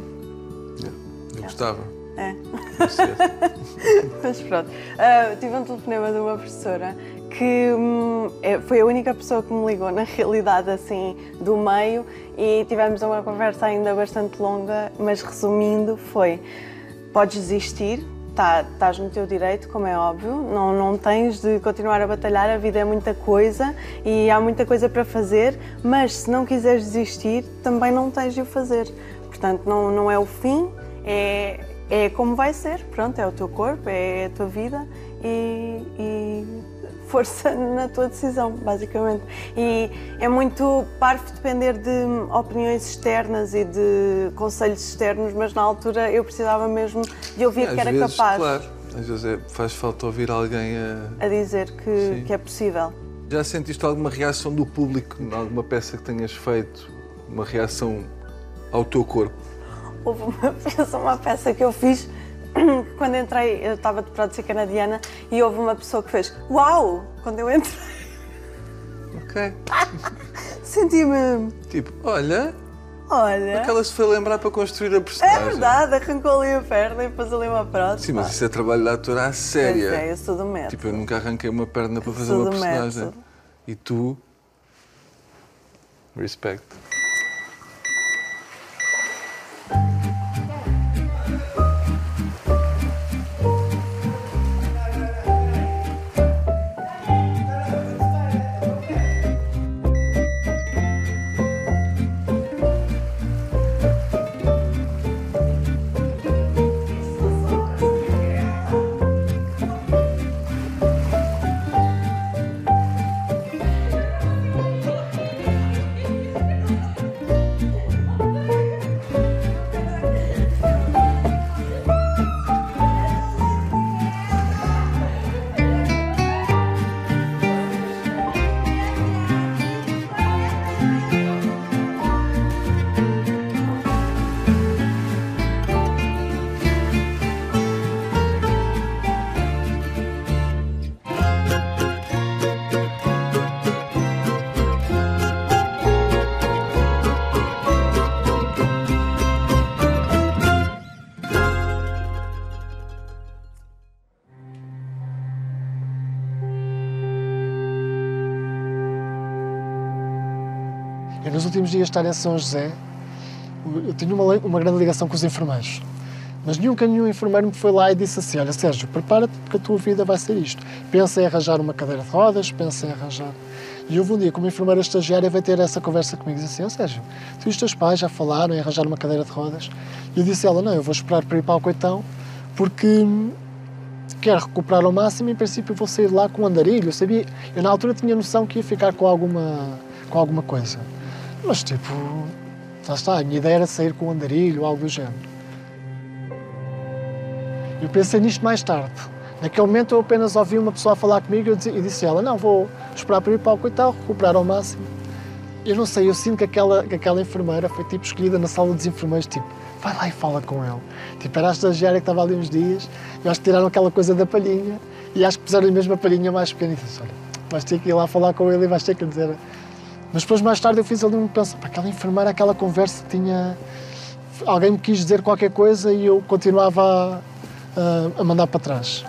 Eu gostava. É. Mas pronto. Ah, tive um telefonema de uma professora que hum, é- foi a única pessoa que me ligou, na realidade, assim, do meio, e tivemos uma conversa ainda bastante longa, mas resumindo, foi: podes desistir, tá, estás no teu direito, como é óbvio, não, não tens de continuar a batalhar, a vida é muita coisa e há muita coisa para fazer, mas se não quiseres desistir, também não tens de o fazer. Portanto, não, não é o fim, é, é como vai ser, pronto, é o teu corpo, é a tua vida e, e força na tua decisão, basicamente. E é muito parvo depender de opiniões externas e de conselhos externos, mas na altura eu precisava mesmo de ouvir Às que era vezes, capaz Claro, às vezes é- faz falta ouvir alguém a. a dizer que, que é possível. Já sentiste alguma reação do público em alguma peça que tenhas feito? Uma reação ao teu corpo? Houve uma peça, uma peça que eu fiz quando entrei, eu estava de prótese canadiana e houve uma pessoa que fez Uau! Quando eu entrei, Ok. senti-me. Tipo, olha, Olha. aquela se foi lembrar para construir a personagem. É verdade, arrancou ali a perna e pôs ali uma prótese. Sim, mas isso é trabalho de ator à séria. Pois é, eu sou do método. Tipo, eu nunca arranquei uma perna para fazer Sou uma personagem. método. E tu. Respect. Nos últimos dias, estar em São José, eu tinha uma, uma grande ligação com os enfermeiros. Mas nunca nenhum enfermeiro me foi lá e disse assim: Olha, Sérgio, prepara-te porque a tua vida vai ser isto. Pensa em arranjar uma cadeira de rodas, pensa em arranjar. E houve um dia que uma enfermeira estagiária veio ter essa conversa comigo e disse assim: "Ó, Sérgio, tu e os teus pais já falaram em arranjar uma cadeira de rodas? E eu disse a ela: Não, eu vou esperar para ir para o coitão porque hum, quero recuperar ao máximo e, em princípio, vou sair lá com um andarilho. Eu sabia, eu na altura tinha noção que ia ficar com alguma, com alguma coisa. Mas, tipo, lá está, a minha ideia era sair com um andarilho ou algo do género. Eu pensei nisto mais tarde. Naquele momento eu apenas ouvi uma pessoa falar comigo e disse- e a ela, não, vou esperar para ir para o coitado, recuperar ao máximo. Eu não sei, eu sinto que aquela, que aquela enfermeira foi tipo escolhida na sala dos enfermeiros, tipo, vai lá e fala com ele. Tipo, era a estagiária que estava ali uns dias, eu acho que tiraram aquela coisa da palhinha e acho que puseram mesmo a palhinha mais pequena e disse, olha, vais ter que ir lá falar com ele e vais ter que lhe dizer. Mas depois, mais tarde, eu fiz ali um para aquela enfermeira, aquela conversa tinha. Alguém me quis dizer qualquer coisa e eu continuava a, a- mandar para trás.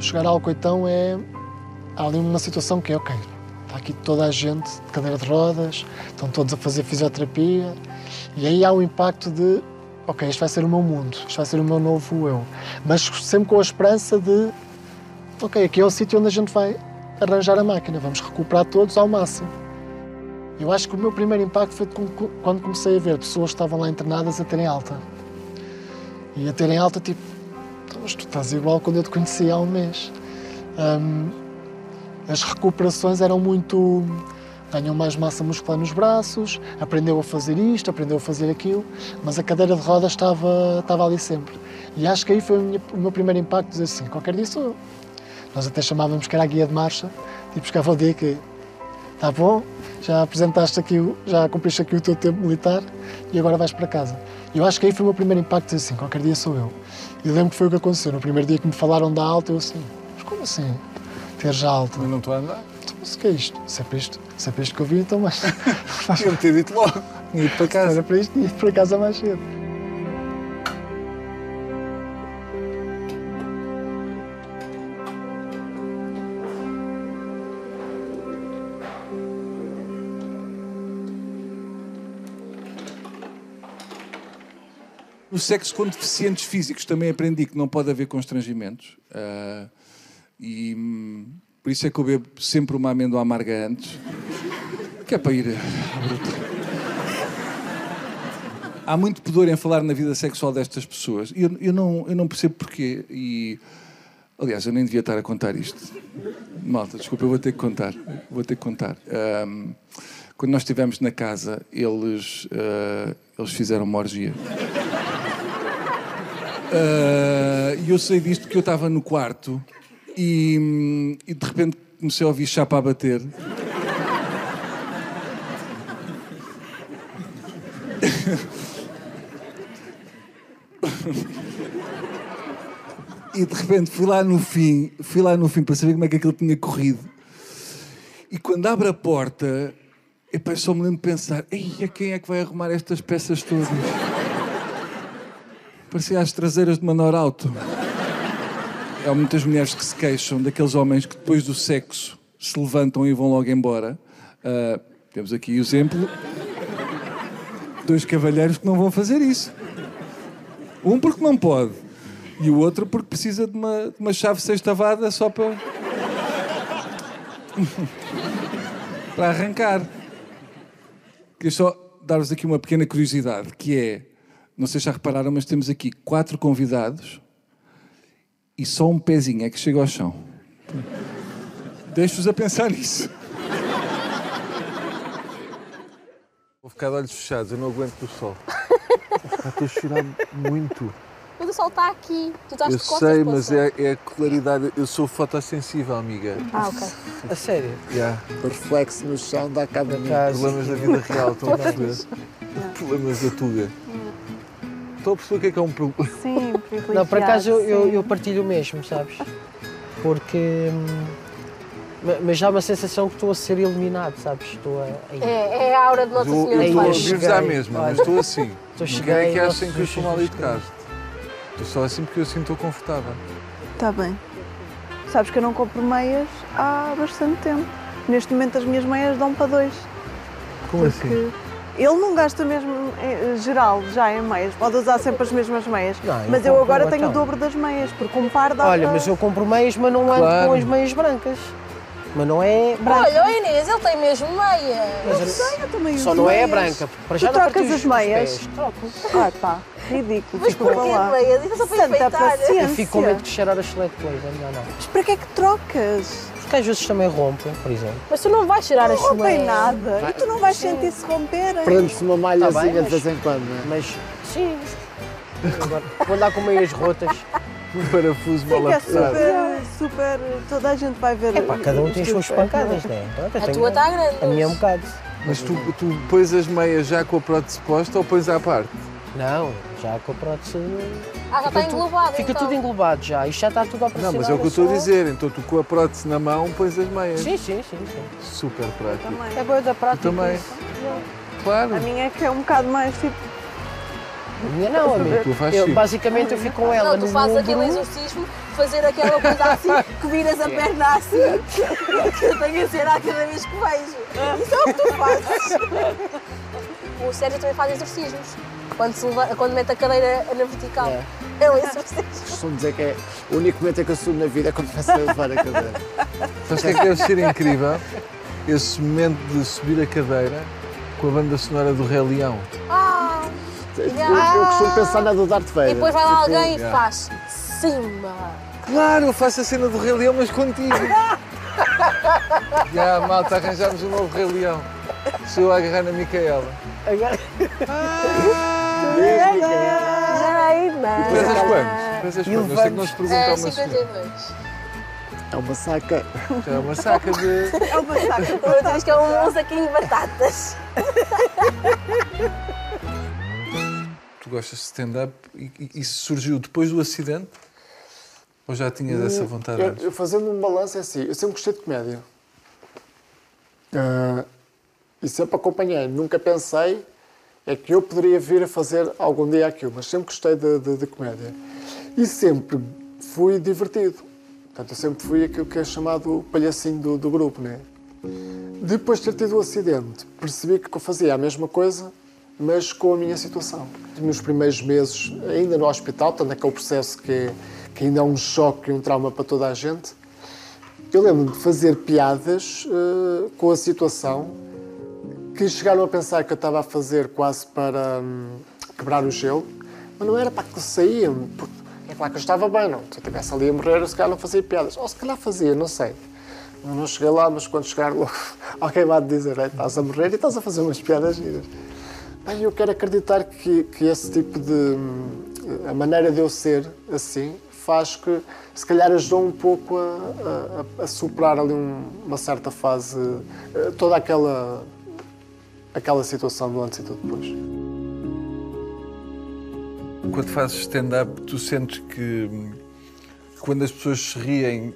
Chegar ao coitão é. Há ali uma situação que é ok. Está aqui toda a gente de cadeira de rodas, estão todos a fazer fisioterapia e aí há o impacto de ok, isto vai ser o meu mundo, isto vai ser o meu novo eu. Mas sempre com a esperança de ok, aqui é o sítio onde a gente vai arranjar a máquina, vamos recuperar todos ao máximo. Eu acho que o meu primeiro impacto foi quando comecei a ver pessoas que estavam lá internadas a terem alta. E a terem alta, tipo, "Então, tu estás igual quando eu te conheci há um mês. Hum, as recuperações eram muito. ganham mais massa muscular nos braços, aprendeu a fazer isto, aprendeu a fazer aquilo, mas a cadeira de rodas estava, estava ali sempre. E acho que aí foi o meu primeiro impacto, dizer assim, qualquer dia sou eu. Nós até chamávamos que era a guia de marcha, tipo, chegava o dia que está bom, já apresentaste aqui, já cumpriste aqui o teu tempo militar e agora vais para casa. E eu acho que aí foi o meu primeiro impacto, assim, qualquer dia sou eu. E eu lembro que foi o que aconteceu, no primeiro dia que me falaram da alta, eu assim, mas como assim, ter já alta? Mas não estou a andar. Então, mas o que é isto? Se é para isto, se é para isto que eu vi, então mais. Tinha-me ter dito logo. Tinha ido para casa. Era para isto e ir para casa mais cedo. No sexo com deficientes físicos também aprendi que não pode haver constrangimentos. Uh, e hum, por isso é que eu bebo sempre uma amêndoa amarga antes. Que é para ir bruta. Há muito pudor em falar na vida sexual destas pessoas. Eu, eu, não, eu não percebo porquê. E, aliás, eu nem devia estar a contar isto. Malta, desculpa, eu vou ter que contar. Vou ter que contar. Um, quando nós estivemos na casa, eles, uh, eles fizeram uma orgia. Uh, e eu sei disto que eu estava no quarto e, e de repente comecei a ouvir chapa a bater. e de repente fui lá no fim, fui lá no fim para saber como é que aquilo tinha corrido. E quando abre a porta, epá, só me lembro de pensar: Ei, quem é que vai arrumar estas peças todas? Parecia as traseiras de Manor Auto. Há muitas mulheres que se queixam daqueles homens que depois do sexo se levantam e vão logo embora. Uh, temos aqui o exemplo. Dois cavalheiros que não vão fazer isso. Um porque não pode. E o outro porque precisa de uma, de uma chave sextavada só para. para arrancar. Queria só dar-vos aqui uma pequena curiosidade, que é, não sei se já repararam, mas temos aqui quatro convidados e só um pezinho é que chega ao chão. Deixo-vos a pensar nisso. Vou ficar de olhos fechados, eu não aguento o sol. Estou a chorar muito. Mas o sol está aqui. Tu estás eu de costas sei, mas é, é a claridade. Eu sou fotossensível, amiga. Ah, ok. A sério? Yeah. O reflexo no chão dá cabo a mim. Problemas da vida real, estão a perceber? Problemas da tuga. Estou a perceber o que é que é um problema. Sim, privilegiado. Não, por acaso eu, eu, eu partilho o mesmo, sabes? Porque. hum, ma- Mas já há uma sensação que estou a ser eliminado, sabes? Estou a. É, é a aura de Nossa Eu Senhora estou a ouvir-vos à mesma, mas estou assim. Estou Não quero é que cheguei, achem que eu sou mal educado. Estou só assim porque eu sinto confortável. Está Tá bem. Sabes que eu não compro meias há bastante tempo. Neste momento as minhas meias dão para dois. Como Porque assim? Ele não gasta mesmo eh, geral já em meias. Pode usar sempre as mesmas meias. Não, eu mas eu agora tenho o dobro das meias, porque um par dá Olha, para- mas eu compro meias, mas não ando Claro. com as meias brancas. Mas não é branca. Olha, o Inês, ele tem mesmo meia. Mas Eu também só não é a meias. branca. Para Tu já não trocas as meias? Troco. Ah, pá, ridículo. Mas porquê meias? Isso é só para Santa enfeitar. Eu fico com medo de cheirar as select toys, é melhor não. Mas para que é que trocas? Porque às vezes também rompe, por exemplo. Mas tu não vais tirar as Não rompem meias. nada. E tu não vais sentir se romperem. Prende-se uma malhazinha Tá de vez em quando, não é? Mas, sim. Agora, vou andar com meias rotas. Um parafuso mal Fica apertado. super, super. Toda a gente vai ver. É pá, cada um tem as suas pés, pancadas, não é? Eu A tua está grande. A minha é um bocado. Mas tu, tu pões as meias já com a prótese posta ou pões à parte? Não, já com a prótese. Ah, já está englobado. Fica então. tudo englobado já. Isto já está tudo Não, operacional. mas é o que eu estou a dizer. Então tu com a prótese na mão pões as meias. Sim, sim, sim. sim. Super prático. Também. É boa da prática. também. isso. Claro. A minha é que é um bocado mais tipo. A minha não, a minha. Tu faz Eu, basicamente eu fico com ela Não, tu fazes aquele exorcismo, fazer aquela coisa assim, que viras a perna assim, que eu tenho a ser a cada vez que vejo. Isso é o que tu fazes. O Sérgio também faz exorcismos. Quando, se leva- quando mete a cadeira na vertical. É. É um exorcismo. Costumo dizer que é o único momento em que eu subo na vida é quando começo a levar a cadeira. O que é que deve ser incrível? Esse momento de subir a cadeira com a banda sonora do Rei Leão. Ah, Eu, eu costumo pensar na do Darth Vader. e depois vai lá Tipo, alguém e faz Simba. Claro, eu faço a cena do Rei Leão, mas contigo. Já, malta, arranjámos um novo Rei Leão. Sou eu a agarrar na Micaela. Agora, Já aí, não. Pesas quantos? Pesas quantos? Eu sei que não se pergunta É a uma senhora. 52. É uma saca. Já é uma saca de... É uma saca. Outra vez que é um saquinho de batatas. Tu gostas de stand-up e, isso surgiu depois do acidente? Ou já tinhas essa vontade Eu, antes? eu fazendo um balanço é assim, eu sempre gostei de comédia. Ah, e sempre acompanhei. Nunca pensei é que eu poderia vir a fazer algum dia aquilo, mas sempre gostei de, de- de comédia. E sempre fui divertido. Portanto, eu sempre fui aquilo que é chamado o palhacinho do, do grupo, né? Depois de ter tido o acidente, percebi que eu fazia a mesma coisa, mas com a minha situação. Nos primeiros meses, ainda no hospital, aquele processo que, é, que ainda é um choque e um trauma para toda a gente, eu lembro de fazer piadas uh, com a situação que chegaram a pensar que eu estava a fazer quase para hum, quebrar o gelo, mas não era para que saíam, é claro que eu estava bem, não. Se eu estivesse ali a morrer, se calhar não fazia piadas. Ou se calhar fazia, não sei. Eu não cheguei lá, mas quando chegar logo, alguém vai dizer, estás a morrer e estás a fazer umas piadas giras. Bem, eu quero acreditar que, que esse tipo de... Hum, a maneira de eu ser assim faz que, se calhar, ajudou um pouco a, a, a superar ali um, uma certa fase, eh, toda aquela, aquela situação do antes e do depois. Quando fazes stand-up, tu sentes que quando as pessoas se riem,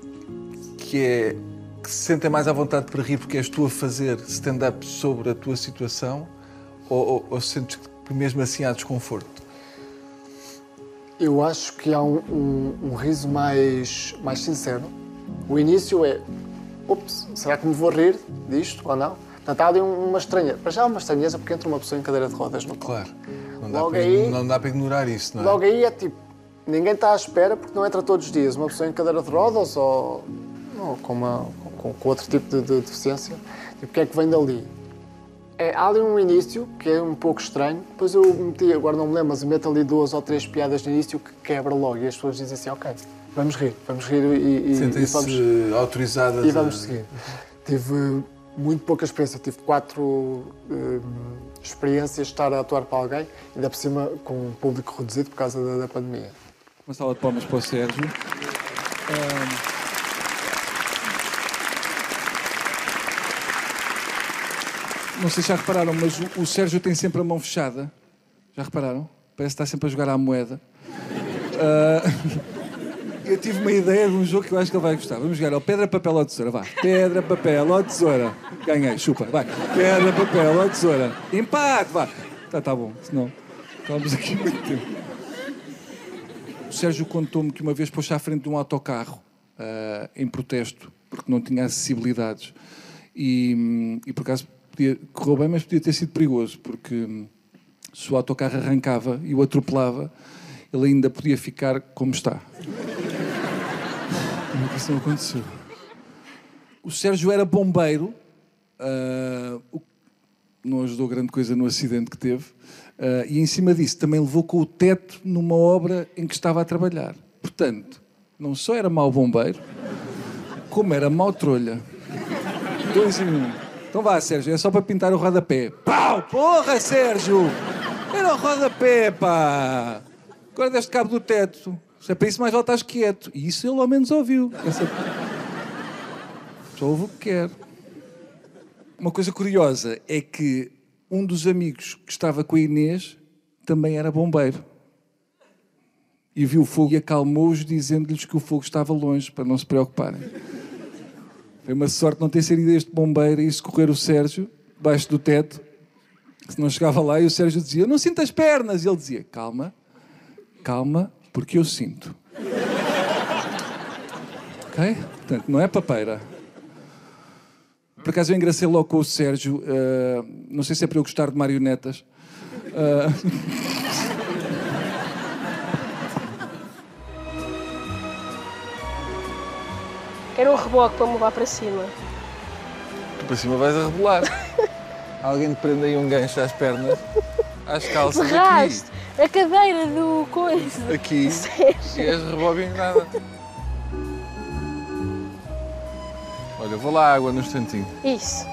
que é que se sentem mais à vontade para rir porque és tu a fazer stand-up sobre a tua situação ou, ou, ou sentes que mesmo assim há desconforto? Eu acho que há um, um, um, riso mais, mais sincero. O início é, ups, será que me vou rir disto ou não? Portanto, há ali uma estranha, para já há uma estranheza porque entra uma pessoa em cadeira de rodas no Claro, não dá, logo para, aí, não dá para ignorar isso, não é? Logo aí é tipo, ninguém está à espera porque não entra todos os dias. Uma pessoa em cadeira de rodas ou, ou com, uma, com, com, outro tipo de, de deficiência, tipo, o que é que vem dali? É, há ali um início que é um pouco estranho, depois eu meti, agora não me lembro, mas meto ali duas ou três piadas no início que quebra logo e as pessoas dizem assim, ok, vamos rir, vamos rir e, e, e vamos, autorizadas e vamos seguir. Tive muito pouca experiência, tive quatro uh, experiências de estar a atuar para alguém, ainda por cima com um público reduzido por causa da, da pandemia. Uma salva de palmas para o Sérgio. Um... Não sei se já repararam, mas o, o Sérgio tem sempre a mão fechada. Já repararam? Parece que está sempre a jogar à moeda. Uh, eu tive uma ideia de um jogo que eu acho que ele vai gostar. Vamos jogar ao pedra, papel ou tesoura. Vá. Pedra, papel ou tesoura. Ganhei, chupa. Vai. Pedra, papel ou tesoura. Empate, vá. Tá, tá bom. Senão, estamos aqui muito tempo. O Sérgio contou-me que uma vez pôs à frente de um autocarro uh, em protesto, porque não tinha acessibilidades. E, e por acaso podia, correu bem, mas podia ter sido perigoso, porque hum, se o autocarro arrancava e o atropelava, ele ainda podia ficar como está. Isso não aconteceu? O Sérgio era bombeiro, uh, não ajudou grande coisa no acidente que teve, uh, e em cima disso também levou com o teto numa obra em que estava a trabalhar. Portanto, não só era mau bombeiro, como era mau trolha. Dois em um. Então vá, Sérgio, é só para pintar o rodapé. Pau! Porra, Sérgio! Era o rodapé, pá! Agora deste cabo do teto. Se é para isso, mais vale estás quieto. E isso ele ao menos ouviu. Essa... Só ouve o que quer. Uma coisa curiosa é que um dos amigos que estava com a Inês também era bombeiro. E viu o fogo e acalmou-os, dizendo-lhes que o fogo estava longe, para não se preocuparem. Foi uma sorte não ter sido este bombeiro e socorrer o Sérgio debaixo do teto. Se não chegava lá e o Sérgio dizia: Não sinto as pernas. E ele dizia: Calma, calma, porque eu sinto. ok? Portanto, não é papeira. Por acaso eu engracei logo com o Sérgio. Uh, não sei se é para eu gostar de marionetas. Uh... Quero um reboque para me levar para cima. Tu para cima vais a rebolar. Alguém te prende aí um gancho às pernas, às calças aqui. A cadeira do coisa. Aqui. E és rebobinada. Olha, vou lá água no instantinho. Isso.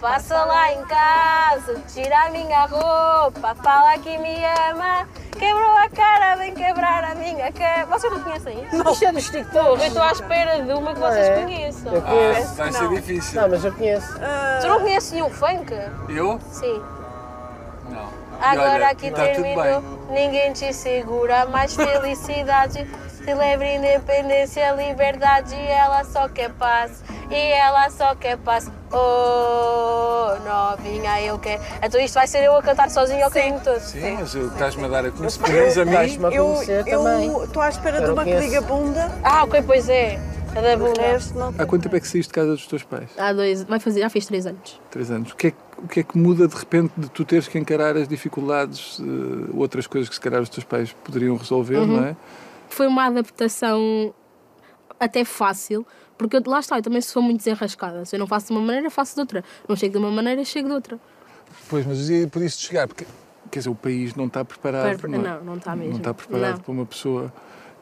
Passa lá em casa, tira a minha roupa, fala que me ama. Quebrou a cara, vem quebrar a minha cara. Vocês não conhecem isso? Não, isto é dos TikToks. Eu estou à espera de uma que vocês é. conheçam. Eu conheço. Ah, vai ser difícil. Não, mas eu conheço. Uh... Tu não conheces nenhum funk? Eu? Sim. Não. Agora olha, aqui tá terminou, ninguém te segura, mais felicidade. Celebra independência, liberdade, ela só quer paz. e ela só quer paz. Oh, novinha, eu quero. Então isto vai ser eu a cantar sozinho ao caminho todo. Sim, mas eu- estás-me a dar a conhecer. Pelo menos a mim. Estás-me a Eu conhecer também. estou à espera de uma que conheço. diga bunda. Ah, ok, pois é. A da O bunda. resto não Há quanto tempo é que saíste de casa dos teus pais? Há dois, vai fazer, já fez três anos. Três anos. O que é que, o que, é que muda de repente de tu teres que encarar as dificuldades, eh, outras coisas que se calhar os teus pais poderiam resolver, não é? Foi uma adaptação até fácil, porque eu, lá está, eu também sou muito desenrascada. Se eu não faço de uma maneira, faço de outra. Não chego de uma maneira, chego de outra. Pois, mas e por isso de chegar? Porque Quer dizer, o país não está preparado. Per- não, é? não, não está mesmo. Não está preparado Não. para uma pessoa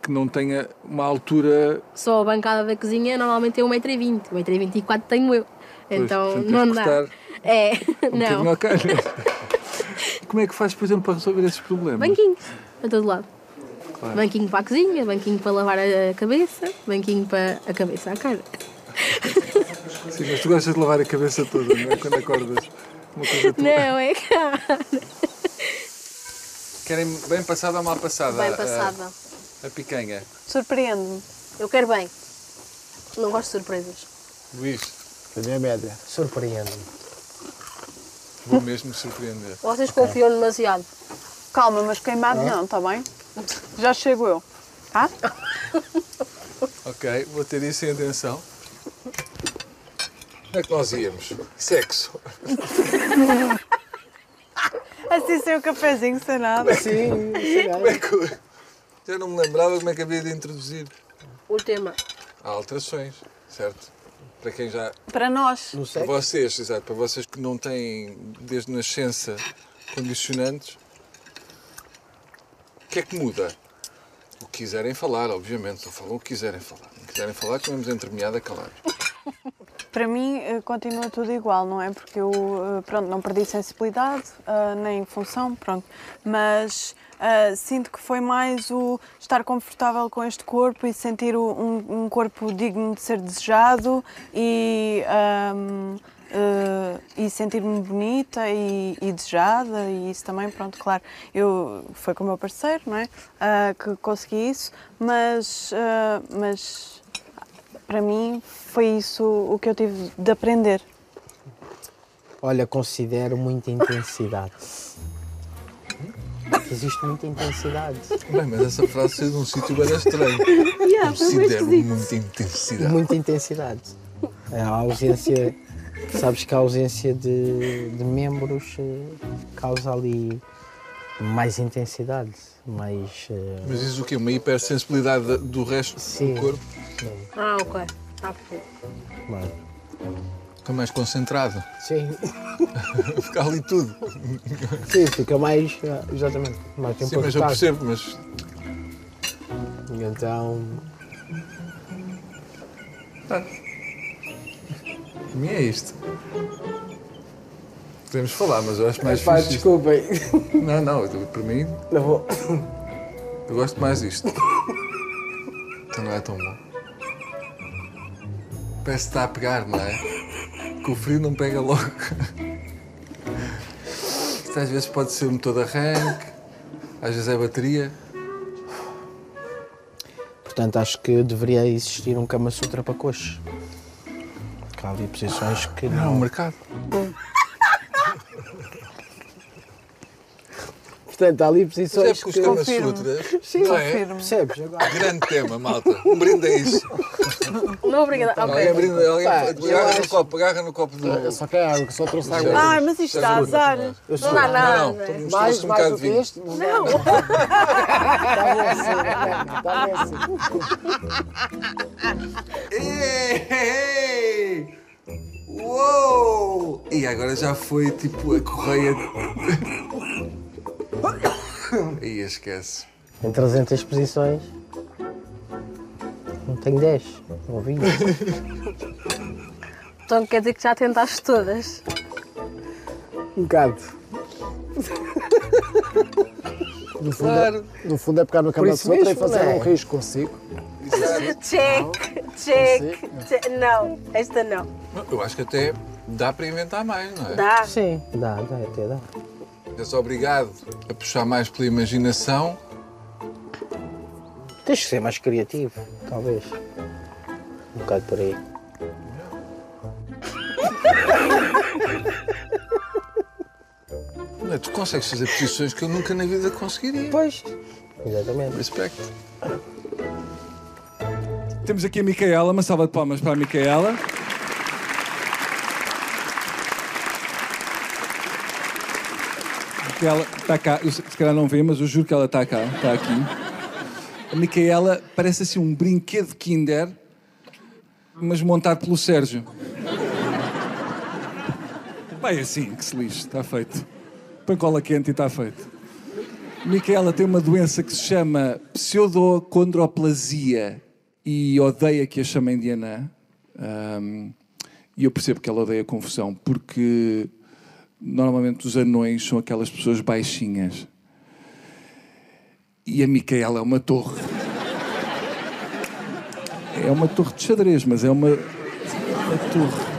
que não tenha uma altura. Só a bancada da cozinha normalmente é 1,20m. 1,24m tenho eu. Pois, Então portanto, não dá. É, um não. Como é que fazes, por exemplo, para resolver esses problemas? Banquinho, a todo lado. Claro. Banquinho para a cozinha, banquinho para lavar a cabeça, banquinho para a cabeça, a cara. Sim, mas tu gostas de lavar a cabeça toda, não é? Quando acordas. Uma coisa tua. Não, é cara. querem bem passada ou mal passada? Bem a- passada. A, picanha. Surpreende-me. Eu quero bem. Não gosto de surpresas. Luís, A minha média. Surpreende-me. vou mesmo me surpreender. Vocês confiam demasiado. Calma, mas queimado não, está bem? Já chego eu. Tá? Ok, vou ter isso em atenção. Onde é que nós íamos? Sexo. Assim sem o cafezinho, sem nada. Sim, Como é que eu... Já não me lembrava como é que havia de introduzir. O tema. Há alterações, certo? Para quem já. Para nós. não Para vocês, exato, para vocês que não têm desde nascença condicionantes, que é que muda? O que quiserem falar, obviamente, só falam o que quiserem falar. Não quiserem falar, comemos entremeada calados. Para mim eh, continua tudo igual, não é? Porque eu, eh, pronto, não perdi sensibilidade, ah, nem função, pronto. Mas ah, sinto que foi mais o estar confortável com este corpo e sentir um, um corpo digno de ser desejado e, ahm, eh, e sentir-me bonita e, e desejada e isso também, pronto, claro. Eu, foi com o meu parceiro, não é? Ah, que consegui isso, mas... ah, mas para mim foi isso o que eu tive de aprender. Olha, considero muita intensidade. Existe muita intensidade. Bem, mas essa frase saiu de um sítio bem estranho. Considero muita intensidade. Muita intensidade. A ausência. Sabes que a ausência de, de membros eh, causa ali mais intensidade, mais. eh, Mas diz o quê? Uma hipersensibilidade da- do resto Sim. do corpo? Ah, ok. Ah, perfeito. mais- Fica mais concentrado. Sim, Fica ali tudo. sim, fica mais. eh, Exatamente. Mais tempo Sim, mas eu percebo, mas E Então. Para mim é isto. Podemos falar, mas eu acho mais Pá, fixe isto. desculpem. Não, não, eu- para mim Não vou. eu gosto mais disto. Então não é tão bom. Parece que está a pegar, não é? Que o frio não pega logo. Isto às vezes pode ser o motor de arranque, às vezes é a bateria. Portanto, acho que deveria existir um Kama Sutra para coxos. Há ali posições que Não, o não. mercado. Portanto, há ali Mas é posições porque os que. Kama Confirmo. Sutras, Sim, não é? confirmo. Percebes agora? Grande tema, malta. Um brinde a isso. Não, obrigada. Alguém, Ok. brinda, alguém Pá, agarra eu no acho- copo, agarra no copo do. Só quer água, que só trouxe água. Ah, mas isto dá azar. Não dá nada. Não, não, tu Mais, um mais bocado do de que vinho. este? Não. Está bem assim, está bem assim. Ei, ei, ei! Uou! E agora já foi tipo a correia. Ih, esquece. Em 300 posições. Não tenho 10. Ou 20. Então quer dizer que já tentaste todas. Um bocado. No fundo, Claro. é, no fundo é pegar no cama de outra e fazer não é? um risco consigo. Check, check, check. Não, esta não. Eu acho que até dá para inventar mais, não é? Dá. Sim, dá, dá, até dá. És obrigado a puxar mais pela imaginação. Tens de ser mais criativo, talvez. Um bocado por aí. Não, tu consegues fazer posições que eu nunca na vida conseguiria. Pois, exatamente. Respeito. Temos aqui a Micaela, uma salva de palmas para a Micaela. Micaela está cá, eu, se calhar não vê, mas eu juro que ela está cá, está aqui. A Micaela parece assim um brinquedo Kinder, mas montado pelo Sérgio. Vai assim, que se lixe, está feito. Põe cola quente e está feito. Micaela tem uma doença que se chama pseudocondroplasia e odeia que a chamem de anã. Um, e eu percebo que ela odeia confusão, porque normalmente os anões são aquelas pessoas baixinhas. E a Micaela é uma torre. É uma torre de xadrez, mas é uma, uma torre.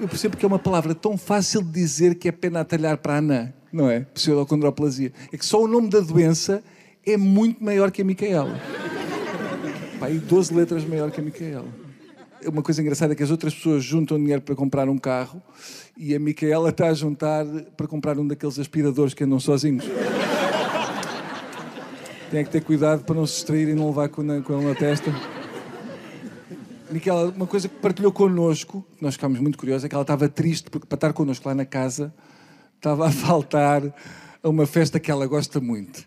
Eu percebo que é uma palavra tão fácil de dizer que é pena atalhar para a anã, não é? Pseudocondroplasia. É que só o nome da doença é muito maior que a Micaela. E 12 letras maior que a Micaela. Uma coisa engraçada é que as outras pessoas juntam dinheiro para comprar um carro e a Micaela está a juntar para comprar um daqueles aspiradores que andam sozinhos. Tem que ter cuidado para não se distrair e não levar com, com ele na testa. Micaela, uma coisa que partilhou connosco, que nós ficámos muito curiosos, é que ela estava triste porque para estar connosco lá na casa estava a faltar a uma festa que ela gosta muito,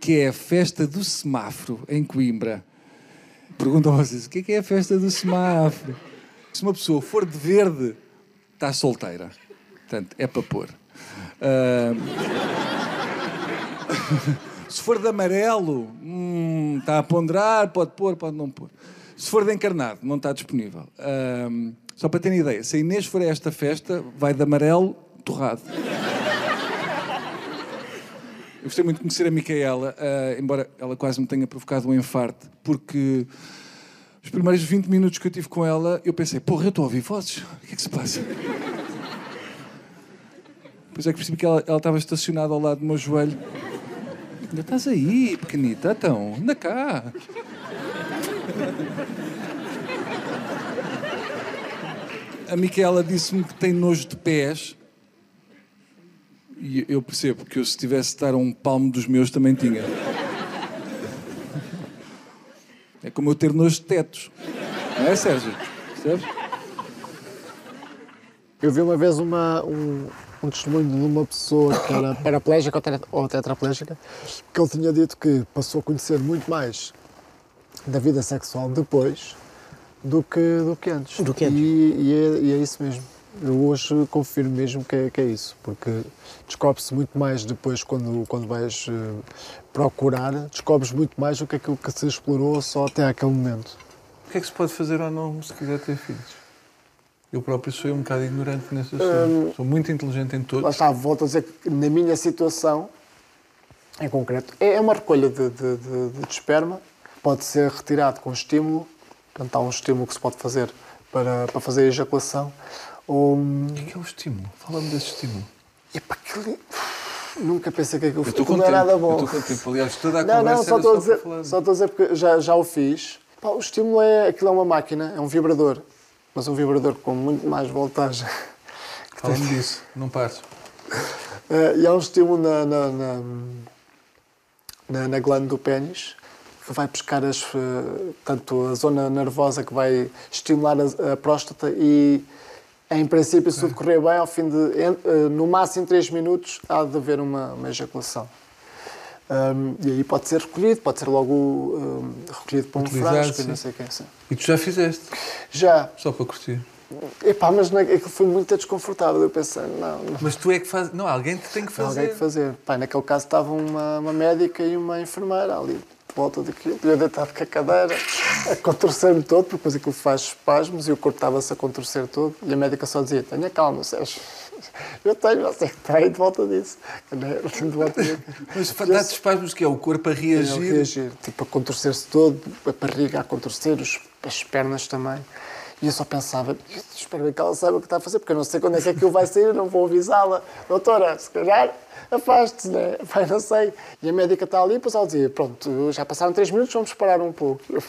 que é a festa do semáforo em Coimbra. Perguntam vocês, o que é, que é a festa do semáforo? Se uma pessoa for de verde, está solteira. Portanto, é para pôr. Uh... Se for de amarelo, hum, está a ponderar, pode pôr, pode não pôr. Se for de encarnado, não está disponível. Um, só para terem ideia, se a Inês for a esta festa, vai de amarelo torrado. Eu gostei muito de conhecer a Micaela, uh, embora ela quase me tenha provocado um infarto, porque os primeiros 20 minutos que eu tive com ela, eu pensei, porra, eu estou a ouvir vozes, o que é que se passa? Depois é que percebi que ela, ela estava estacionada ao lado do meu joelho. Ainda estás aí, pequenita, então, anda cá. A Micaela disse-me que tem nojo de pés. E eu percebo que eu, se tivesse de estar a um palmo dos meus, também tinha. É como eu ter nojo de tetos. Não é, Sérgio? Percebes? Eu vi uma vez uma, um, um testemunho de uma pessoa que era paraplégica ou tetraplégica, que ele tinha dito que passou a conhecer muito mais da vida sexual depois do que, do que antes. Do que antes. E, e, é, e é isso mesmo. Eu hoje confirmo mesmo que é, que é isso, porque descobre-se muito mais depois quando, quando vais uh, procurar, descobres muito mais do que aquilo que se explorou só até aquele momento. O que é que se pode fazer ou não se quiser ter filhos? Eu próprio sou um bocado ignorante nesse assunto. Um, sou muito inteligente em todos. Lá está, volto a dizer que na minha situação, em concreto, é uma recolha de, de, de, de esperma pode ser retirado com estímulo, portanto há um estímulo que se pode fazer para, para fazer a ejaculação. Ou... O que é, que é o estímulo? Fala-me desse estímulo. É para aquele... Nunca pensei que aquilo, era nada bom. Eu estou com tempo. Aliás, toda a não, conversa não, só estou a dizer, só estou a dizer porque já, já o fiz. Pá, o estímulo é... Aquilo é uma máquina, é um vibrador. Mas um vibrador com muito mais voltagem. Fala-me disso, não pares. Uh, e há um estímulo na, na, na, na, na glândula do pênis vai buscar as, eh, tanto a zona nervosa que vai estimular a, a próstata e, em princípio, se tudo correr bem, ao fim de, eh, no máximo 3 minutos, há de haver uma, uma ejaculação. Um, e aí pode ser recolhido, pode ser logo um, recolhido para um frasco e não sei o que. Assim. E tu já fizeste? Já. Só para curtir? Epá, mas não é, que foi muito desconfortável. Eu pensei, não, não. Mas tu é que faz. Não, alguém que tem que fazer. Alguém que fazer. Pá, naquele caso estava uma, uma médica e uma enfermeira ali volta daquilo, eu deitado com a cadeira, a contorcer-me todo, porque depois aquilo faz espasmos e o corpo estava-se a contorcer todo. E a médica só dizia: tenha calma, Sérgio. Eu tenho, você está aí de volta disso. De volta disso. Mas dá de espasmos que é o corpo a reagir? É, a reagir, tipo a contorcer-se todo, a barriga a contorcer, os, as pernas também. E eu só pensava, espero bem que ela saiba o que está a fazer, porque eu não sei quando é que aquilo vai sair, não vou avisá-la. Doutora, se calhar afaste-se, né? Pai, não sei. E a médica está ali, depois ela dizia, pronto, já passaram três minutos, vamos parar um pouco. Um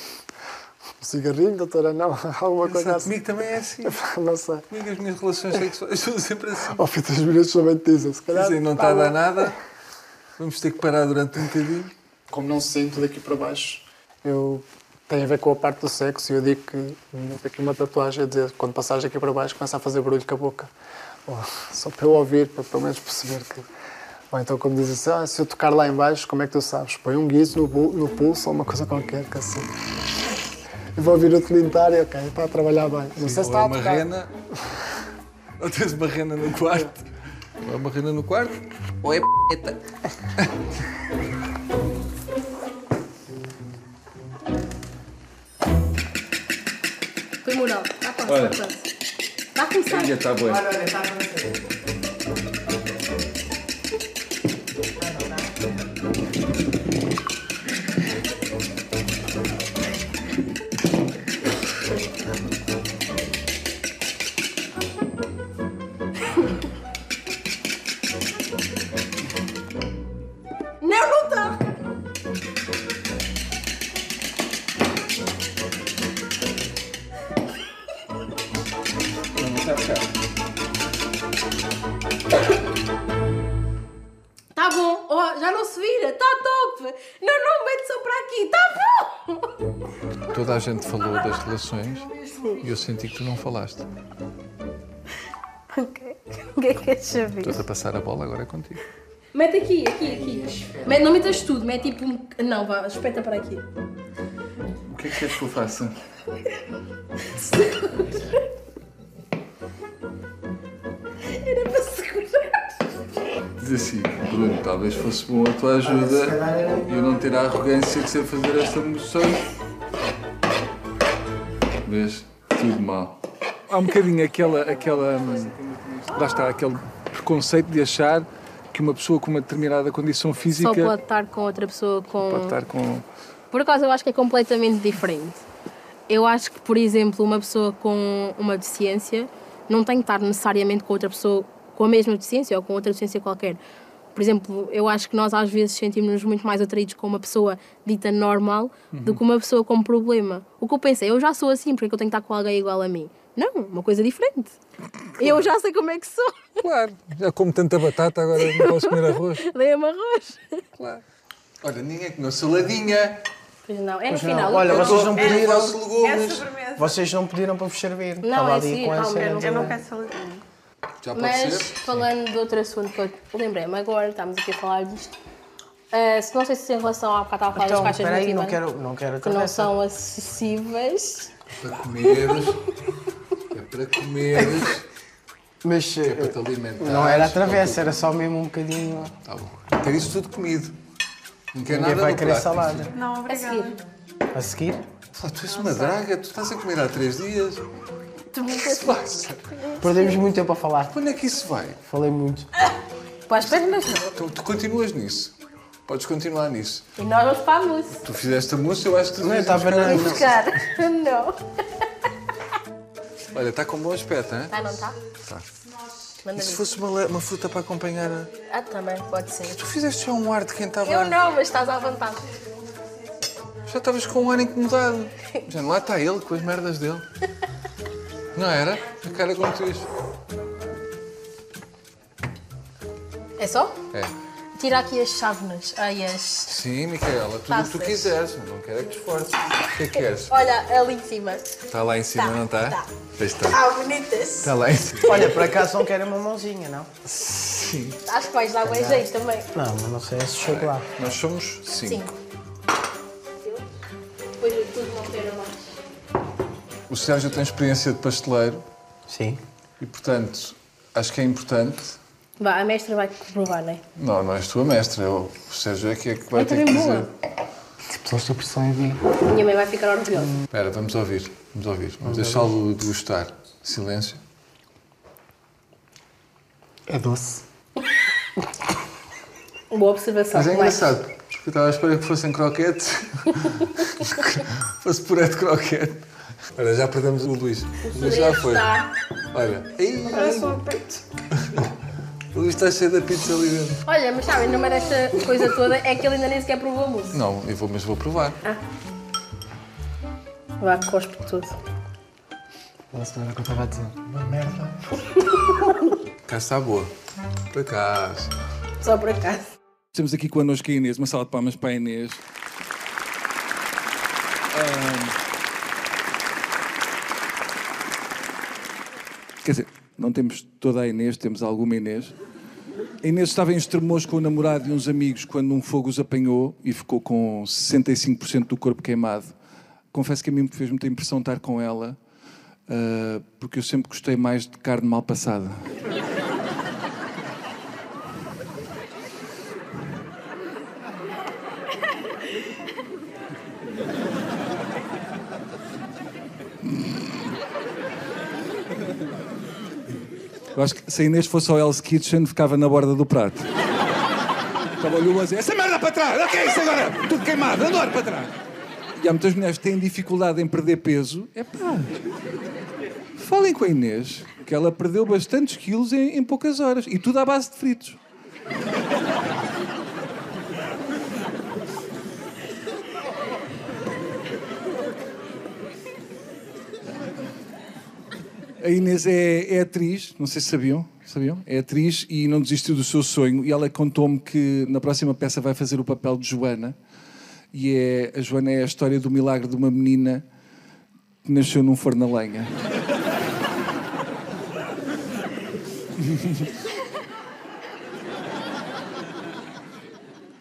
cigarrinho, doutora, não? Alguma coisa assim? Comigo também é assim. Não sei. Comigo as minhas relações sexuais são sempre assim. Ao fim dos minutos somente dizem, se calhar... Dizem, não está a dar nada, vamos ter que parar durante um bocadinho. Como não sinto daqui para baixo, eu... Tem a ver com a parte do sexo e eu digo que tenho aqui uma tatuagem a dizer quando passares aqui para baixo começa a fazer barulho com a boca. Oh, só para eu ouvir, para pelo menos perceber que... Ou então quando dizem assim, ah, se eu tocar lá em baixo, como é que tu sabes? Põe um guizo no, no pulso ou uma coisa qualquer, que assim... Eu vou ouvir e ok, está a trabalhar bem. Não sei se Ou está é a uma tocar. rena, ou tens uma rena no quarto. Ou é uma rena no quarto, ou é p***. Foi moral. Dá para Olha. Está a começar. Já está bem. Não, gente falou das relações e eu senti que tu não falaste. Ok. O que é que queres saber? Estás a passar a bola, agora é contigo. Mete aqui, aqui, aqui. Mete, não metas tudo. Mete tipo um... Não, vá. Espeta para aqui. O que é que queres que eu faça? Era para segurar. Diz assim, Bruno, talvez fosse bom a tua ajuda e eu não ter a arrogância de ser fazer esta moção. Um bocadinho aquela, aquela. hum, Lá está, aquele preconceito de achar que uma pessoa com uma determinada condição física Só pode estar com outra pessoa com... pode estar com. Por acaso eu acho que é completamente diferente. Eu acho que, por exemplo, uma pessoa com uma deficiência não tem que estar necessariamente com outra pessoa com a mesma deficiência ou com outra deficiência qualquer. Por exemplo, eu acho que nós às vezes sentimos-nos muito mais atraídos com uma pessoa dita normal do que uma pessoa com problema. O que eu pensei, eu já sou assim, porque é eu tenho que estar com alguém igual a mim? Não, uma coisa diferente. Eu já sei como é que sou. Claro, já como tanta batata, agora não posso comer arroz. Dei-me arroz. Claro. Olha, ninguém comeu saladinha. Pois não, é no final. Olha, Eu- vocês não pediram. de legumes. sobremesa. Vocês não pediram para vos servir. Não, Estava é ali seguir, com essa. eu não- quero saladinha. Já pode Mas ser? falando de outro assunto que eu lembrei-me agora, estamos aqui a falar disto. Ah, se não sei se em relação à bocado estava a falar Então, das caixas espera aí, não quero, não quero que não são acessíveis. Para comeres. É para comeres. Mas É para eh, te alimentares. não era a travessa, era só mesmo um bocadinho. Tá bom. Quero isso tudo comido. Não quero Ninguém nada vai querer prato. salada. Não, A obrigada. seguir. A seguir? Ah, tu és uma draga, tu estás a comer há três dias. Tu me Isso passa. Perdemos muito tempo a falar. Quando é que isso vai? Falei muito. para as pernas, não. Tu, tu continuas nisso. Podes continuar nisso. E nós vamos para a mousse. Tu fizeste a moça, eu acho que tu Não, estava na. Buscar. Não. Olha, está com bom aspecto, hein? Ah, não está? Tá. Manda E se fosse uma, uma fruta para acompanhar a... Ah, também, pode ser. Tu fizeste já um ar de quem estava... Eu não, mas estás à vontade. Já estavas com um ar incomodado. Já lá está ele com as merdas dele. Não era? A cara como tu isto. É só? É. Tira aqui as chávenas. Ai, as... Sim, Micaela, tudo o que tu quiseres. Não quero é que te esforces. O que é que queres? Olha, ali em cima. Está lá em cima, Tá, não está? tá. Pois está. Ah, bonitas. Está lá em cima. Olha, por acaso não quero uma mãozinha, não? Sim. Acho que vais dar bem jeito também. Não, mas não sei se chego lá. Nós somos cinco. Cinco. Depois de tudo não ter a mais. O Sérgio tem experiência de pasteleiro Sim. e, portanto, acho que é importante. Vá, a mestra vai provar, não é? Não, não és tu a mestra. eu- O Sérgio é que, é que vai Eu ter que dizer. boa. Puseste a pressão em mim. Minha mãe vai ficar orgulhosa. Espera, vamos ouvir. Vamos ouvir. Vamos deixá-lo degustar. Silêncio. É doce. Boa observação. Mas é engraçado, porque eu estava à espera que fossem croquetes. fosse puré de croquete. Olha, já perdemos o Luís. O Luís já foi. Está. Olha, Ei, Parece um peito. o Luís está cheio da pizza ali dentro. Olha, mas sabem, numa desta coisa toda é que ele ainda nem sequer provou a música. Não, eu vou, mas vou provar. Ah. Vá, cospe tudo. Nossa, não era o que eu estava a dizer. Uma merda. Cá está boa. Por acaso. Só por acaso. Estamos aqui connosco a Inês, uma sala de palmas para a Inês. Ahm, Quer dizer, não temos toda a Inês, temos alguma Inês. A Inês estava em Estremoz com o namorado e uns amigos quando um fogo os apanhou e ficou com 65% do corpo queimado. Confesso que a mim me fez muita impressão estar com ela, ah, porque eu sempre gostei mais de carne mal passada. Eu acho que se a Inês fosse ao Hell's Kitchen, ficava na borda do prato. Estava olhando a dizer, essa merda para trás, o que é isso agora? Tudo queimado, anda para trás. E há muitas mulheres que têm dificuldade em perder peso. É pá. Falem com a Inês, que ela perdeu bastantes quilos em, em poucas horas. E tudo à base de fritos. A Inês é, é atriz, não sei se sabiam, sabiam? É atriz e não desistiu do seu sonho. E ela contou-me que na próxima peça vai fazer o papel de Joana. E é, a Joana é a história do milagre de uma menina que nasceu num forno a lenha.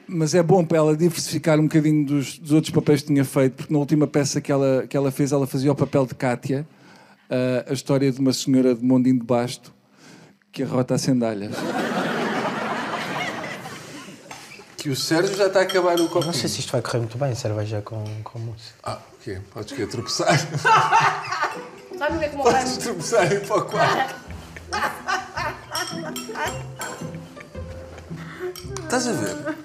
Mas é bom para ela diversificar um bocadinho dos, dos outros papéis que tinha feito, porque na última peça que ela, que ela fez, ela fazia o papel de Cátia, ah, a história de uma senhora de Mondinho de Basto que arrota as sandálias. Que o Sérgio já está a acabar o copo. Não sei se isto vai correr muito bem, cerveja com, com mousse. Ah, o quê? Podes quê? Tropeçar? Sabe o que é que pai Podes tropeçar e para o quarto. Estás a ver?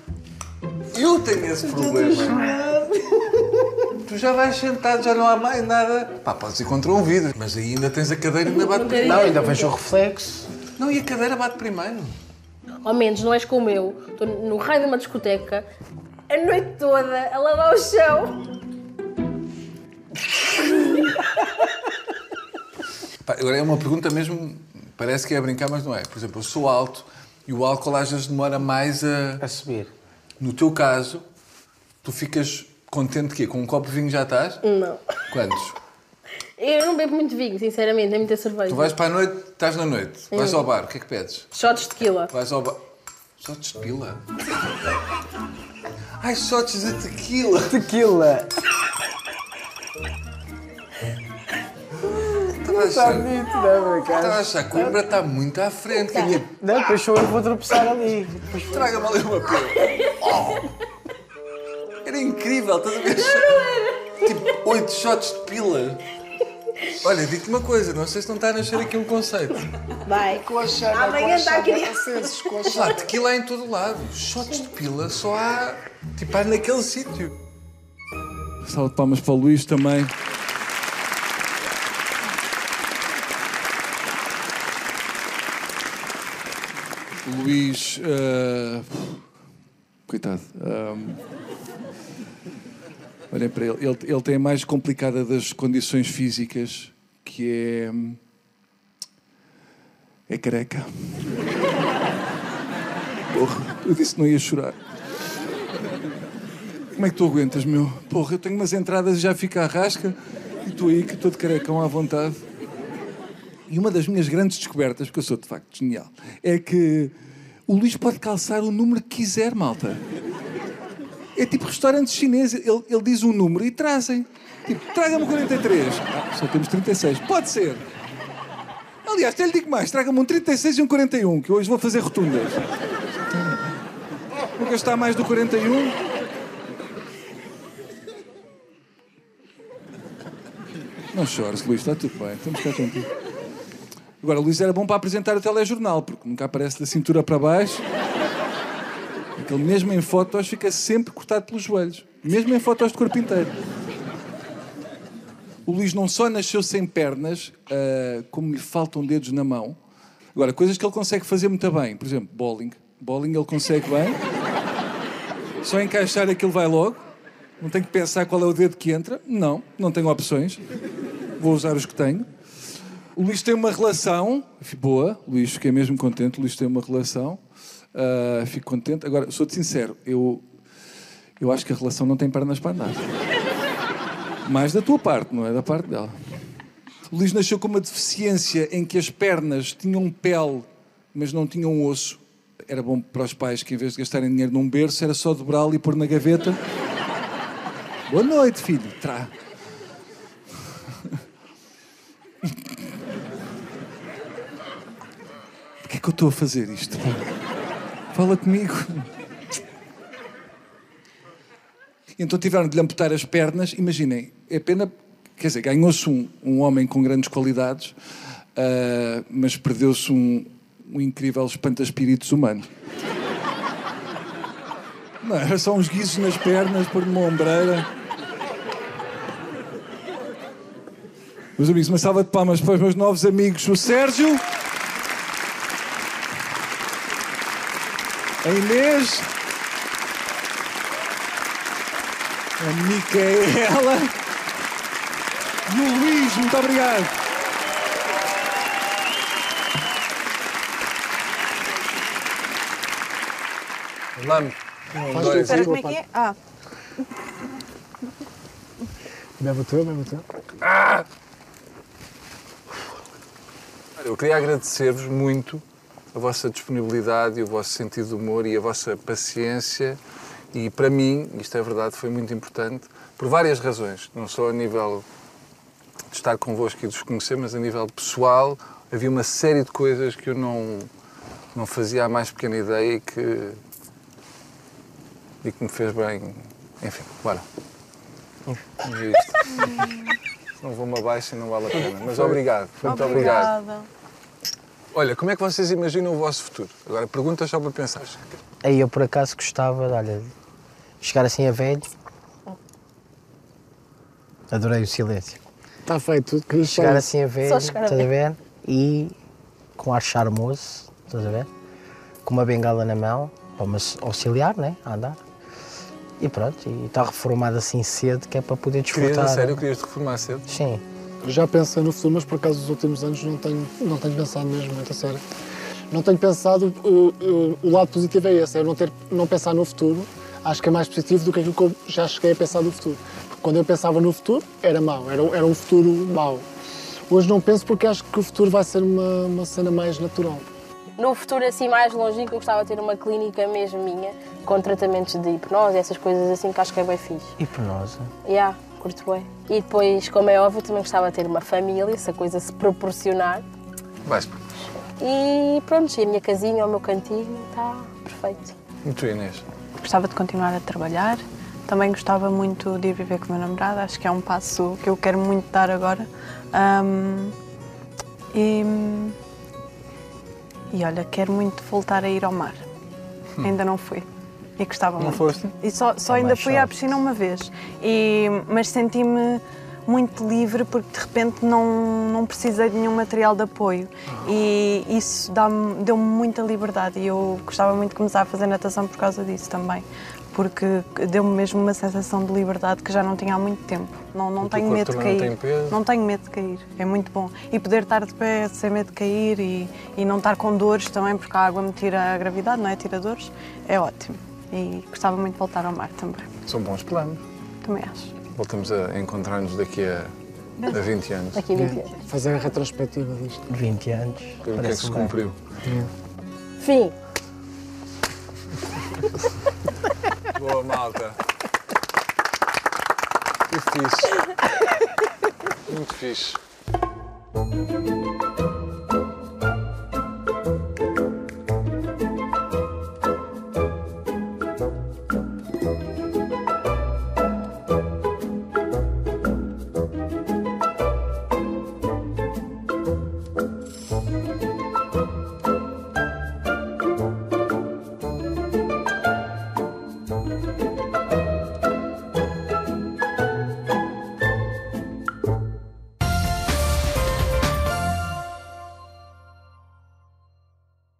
Eu tenho esse problema. Tu já vais sentado, já não há mais nada. Pá, podes ir contra um vidro, mas aí ainda tens a cadeira e ainda bate primeiro. Não, ainda vejo o reflexo. Não, e a cadeira bate primeiro. Ao menos não és como eu. Estou no raio de uma discoteca a noite toda a lavar o chão. Pá, agora é uma pergunta mesmo, parece que é a brincar, mas não é. Por exemplo, eu sou alto e o álcool às vezes demora mais a. A subir. No teu caso, tu ficas contente que Com um copo de vinho já estás? Não. Quantos? Eu não bebo muito vinho, sinceramente, nem muita cerveja. Tu vais para a noite, estás na noite, vais ao bar, o que é que pedes? Shots de tequila. Vais ao bar. Shots de pila? Ai, shots de tequila! Tequila! Estava a Está achar, bonito, não é, por estava a acaso? achar que Coimbra está muito à frente. Que a minha... Não, depois sou eu que vou tropeçar ali. Depois Traga-me ali uma pila. Oh! Era incrível, estás a ver? Tipo, oito shots de pila. Olha, digo-te uma coisa, não sei se não está a nascer aqui um conceito. Vai. Coxana, Amanhã está a coxana, criar. acesos, Mas coxana. lá, tequila há em todo lado. Shots de pila só há. Tipo, há naquele sítio. Salve de palmas para o Luís também. Luís. ah, coitado. Olhem para ele. ele. Ele tem a mais complicada das condições físicas, que é. É careca. Porra, eu disse que não ia chorar. Como é que tu aguentas, meu? Porra, eu tenho umas entradas e já fica a rasca e tu aí que todo carecão à vontade. E uma das minhas grandes descobertas, porque eu sou de facto genial, é que o Luís pode calçar o número que quiser, malta. É tipo restaurante chinês, ele, ele diz um número e trazem. Tipo, traga-me o 43. Ah, só temos 36. Pode ser. Aliás, até lhe digo mais, traga-me um 36 e um 41, que hoje vou fazer rotundas. Vou gastar mais do 41. Não chores, Luís, está tudo bem, estamos cá contigo. Agora, Luís era bom para apresentar o telejornal, porque nunca aparece da cintura para baixo. Aquele mesmo em fotos fica sempre cortado pelos joelhos. Mesmo em fotos de corpo inteiro. O Luís não só nasceu sem pernas, ah, como lhe faltam dedos na mão. Agora, coisas que ele consegue fazer muito bem. Por exemplo, bowling. Bowling ele consegue bem. Só encaixar aquilo vai logo. Não tenho que pensar qual é o dedo que entra. Não, não tenho opções. Vou usar os que tenho. O Luís tem uma relação boa. Luís, fiquei mesmo contente. O Luís tem uma relação. Uh, fico contente. Agora, sou-te sincero, eu, eu acho que a relação não tem pernas para andar. Mais da tua parte, não é da parte dela. O Luís nasceu com uma deficiência em que as pernas tinham pele, mas não tinham osso. Era bom para os pais que, em vez de gastarem dinheiro num berço, era só dobrá-lo e pôr na gaveta. Boa noite, filho. Tra. Porquê é que eu estou a fazer isto? Fala comigo. Então tiveram de lhe amputar as pernas. Imaginem, é pena. Quer dizer, ganhou-se um, um homem com grandes qualidades, uh, mas perdeu-se um, um incrível espanta-espíritos humano. Não, era só uns guizos nas pernas, por uma ombreira. Meus amigos, uma salva de palmas para os meus novos amigos, o Sérgio, a Inês, a Micaela e o Luís. Muito obrigado. Vamos. Um, dois, Espera, como é que é? Ah, Bebe o teu, bebe o teu. Eu queria agradecer-vos muito a vossa disponibilidade e o vosso sentido de humor e a vossa paciência. E para mim, isto é verdade, foi muito importante por várias razões. Não só a nível de estar convosco e de vos conhecer, mas a nível pessoal havia uma série de coisas que eu não, não fazia a mais pequena ideia e que, e que me fez bem. Enfim, bora. Não vou-me abaixo e não vale a pena. Mas obrigado. Muito obrigado. Olha, como é que vocês imaginam o vosso futuro? Agora, perguntas só para pensar. Aí eu por acaso gostava, de, olha, de chegar assim a velho. Adorei o silêncio. Está feito tudo. Querias Chegar assim a velho, Só chegar a estás a ver? E com ar charmoso, estás a ver? Com uma bengala na mão, para me auxiliar, né? A andar. E pronto, e está reformado assim cedo, que é para poder Querias, desfrutar. a sério, querias te reformar cedo? Sim. Já pensei no futuro, mas por acaso nos últimos anos não tenho, não tenho pensado mesmo, muito a sério. Não tenho pensado, o, o, o lado positivo é esse, é não, ter, não pensar no futuro. Acho que é mais positivo do que aquilo que eu já cheguei a pensar no futuro. Porque quando eu pensava no futuro, era mau, era, era um futuro mau. Hoje não penso porque acho que o futuro vai ser uma, uma cena mais natural. No futuro assim mais longínquo eu gostava de ter uma clínica mesmo minha, com tratamentos de hipnose, essas coisas assim que acho que é bem fixe. Hipnose. Yeah, curto bem. E depois, como é óbvio, também gostava de ter uma família, se a coisa se proporcionar. Vais. E pronto, e a minha casinha, o meu cantinho, está perfeito. E tu, Inês? Gostava de continuar a trabalhar. Também gostava muito de ir viver com o meu namorado. Acho que é um passo que eu quero muito dar agora. Ahm, e, e olha, quero muito voltar a ir ao mar. Ainda não fui. E gostava muito. foste? E só, só É ainda fui à chato. piscina uma vez. E, mas senti-me muito livre porque de repente não, não precisei de nenhum material de apoio. E isso deu-me muita liberdade. E eu gostava muito de começar a fazer natação por causa disso também. Porque deu-me mesmo uma sensação de liberdade que já não tinha há muito tempo. Não, não tenho medo de cair. não peso? Não tenho medo de cair. É muito bom. E poder estar de pé sem medo de cair e, e não estar com dores também, porque a água me tira a gravidade, não é? Tira dores. É ótimo. E gostava muito de voltar ao mar também. São bons planos. Também acho. Voltamos a encontrar-nos daqui a, a 20 anos. Daqui a 20 anos. Fazer a retrospectiva disto. 20 anos. O que é que se cumpriu. Fim. Boa, malta. Que fixe. Muito fixe.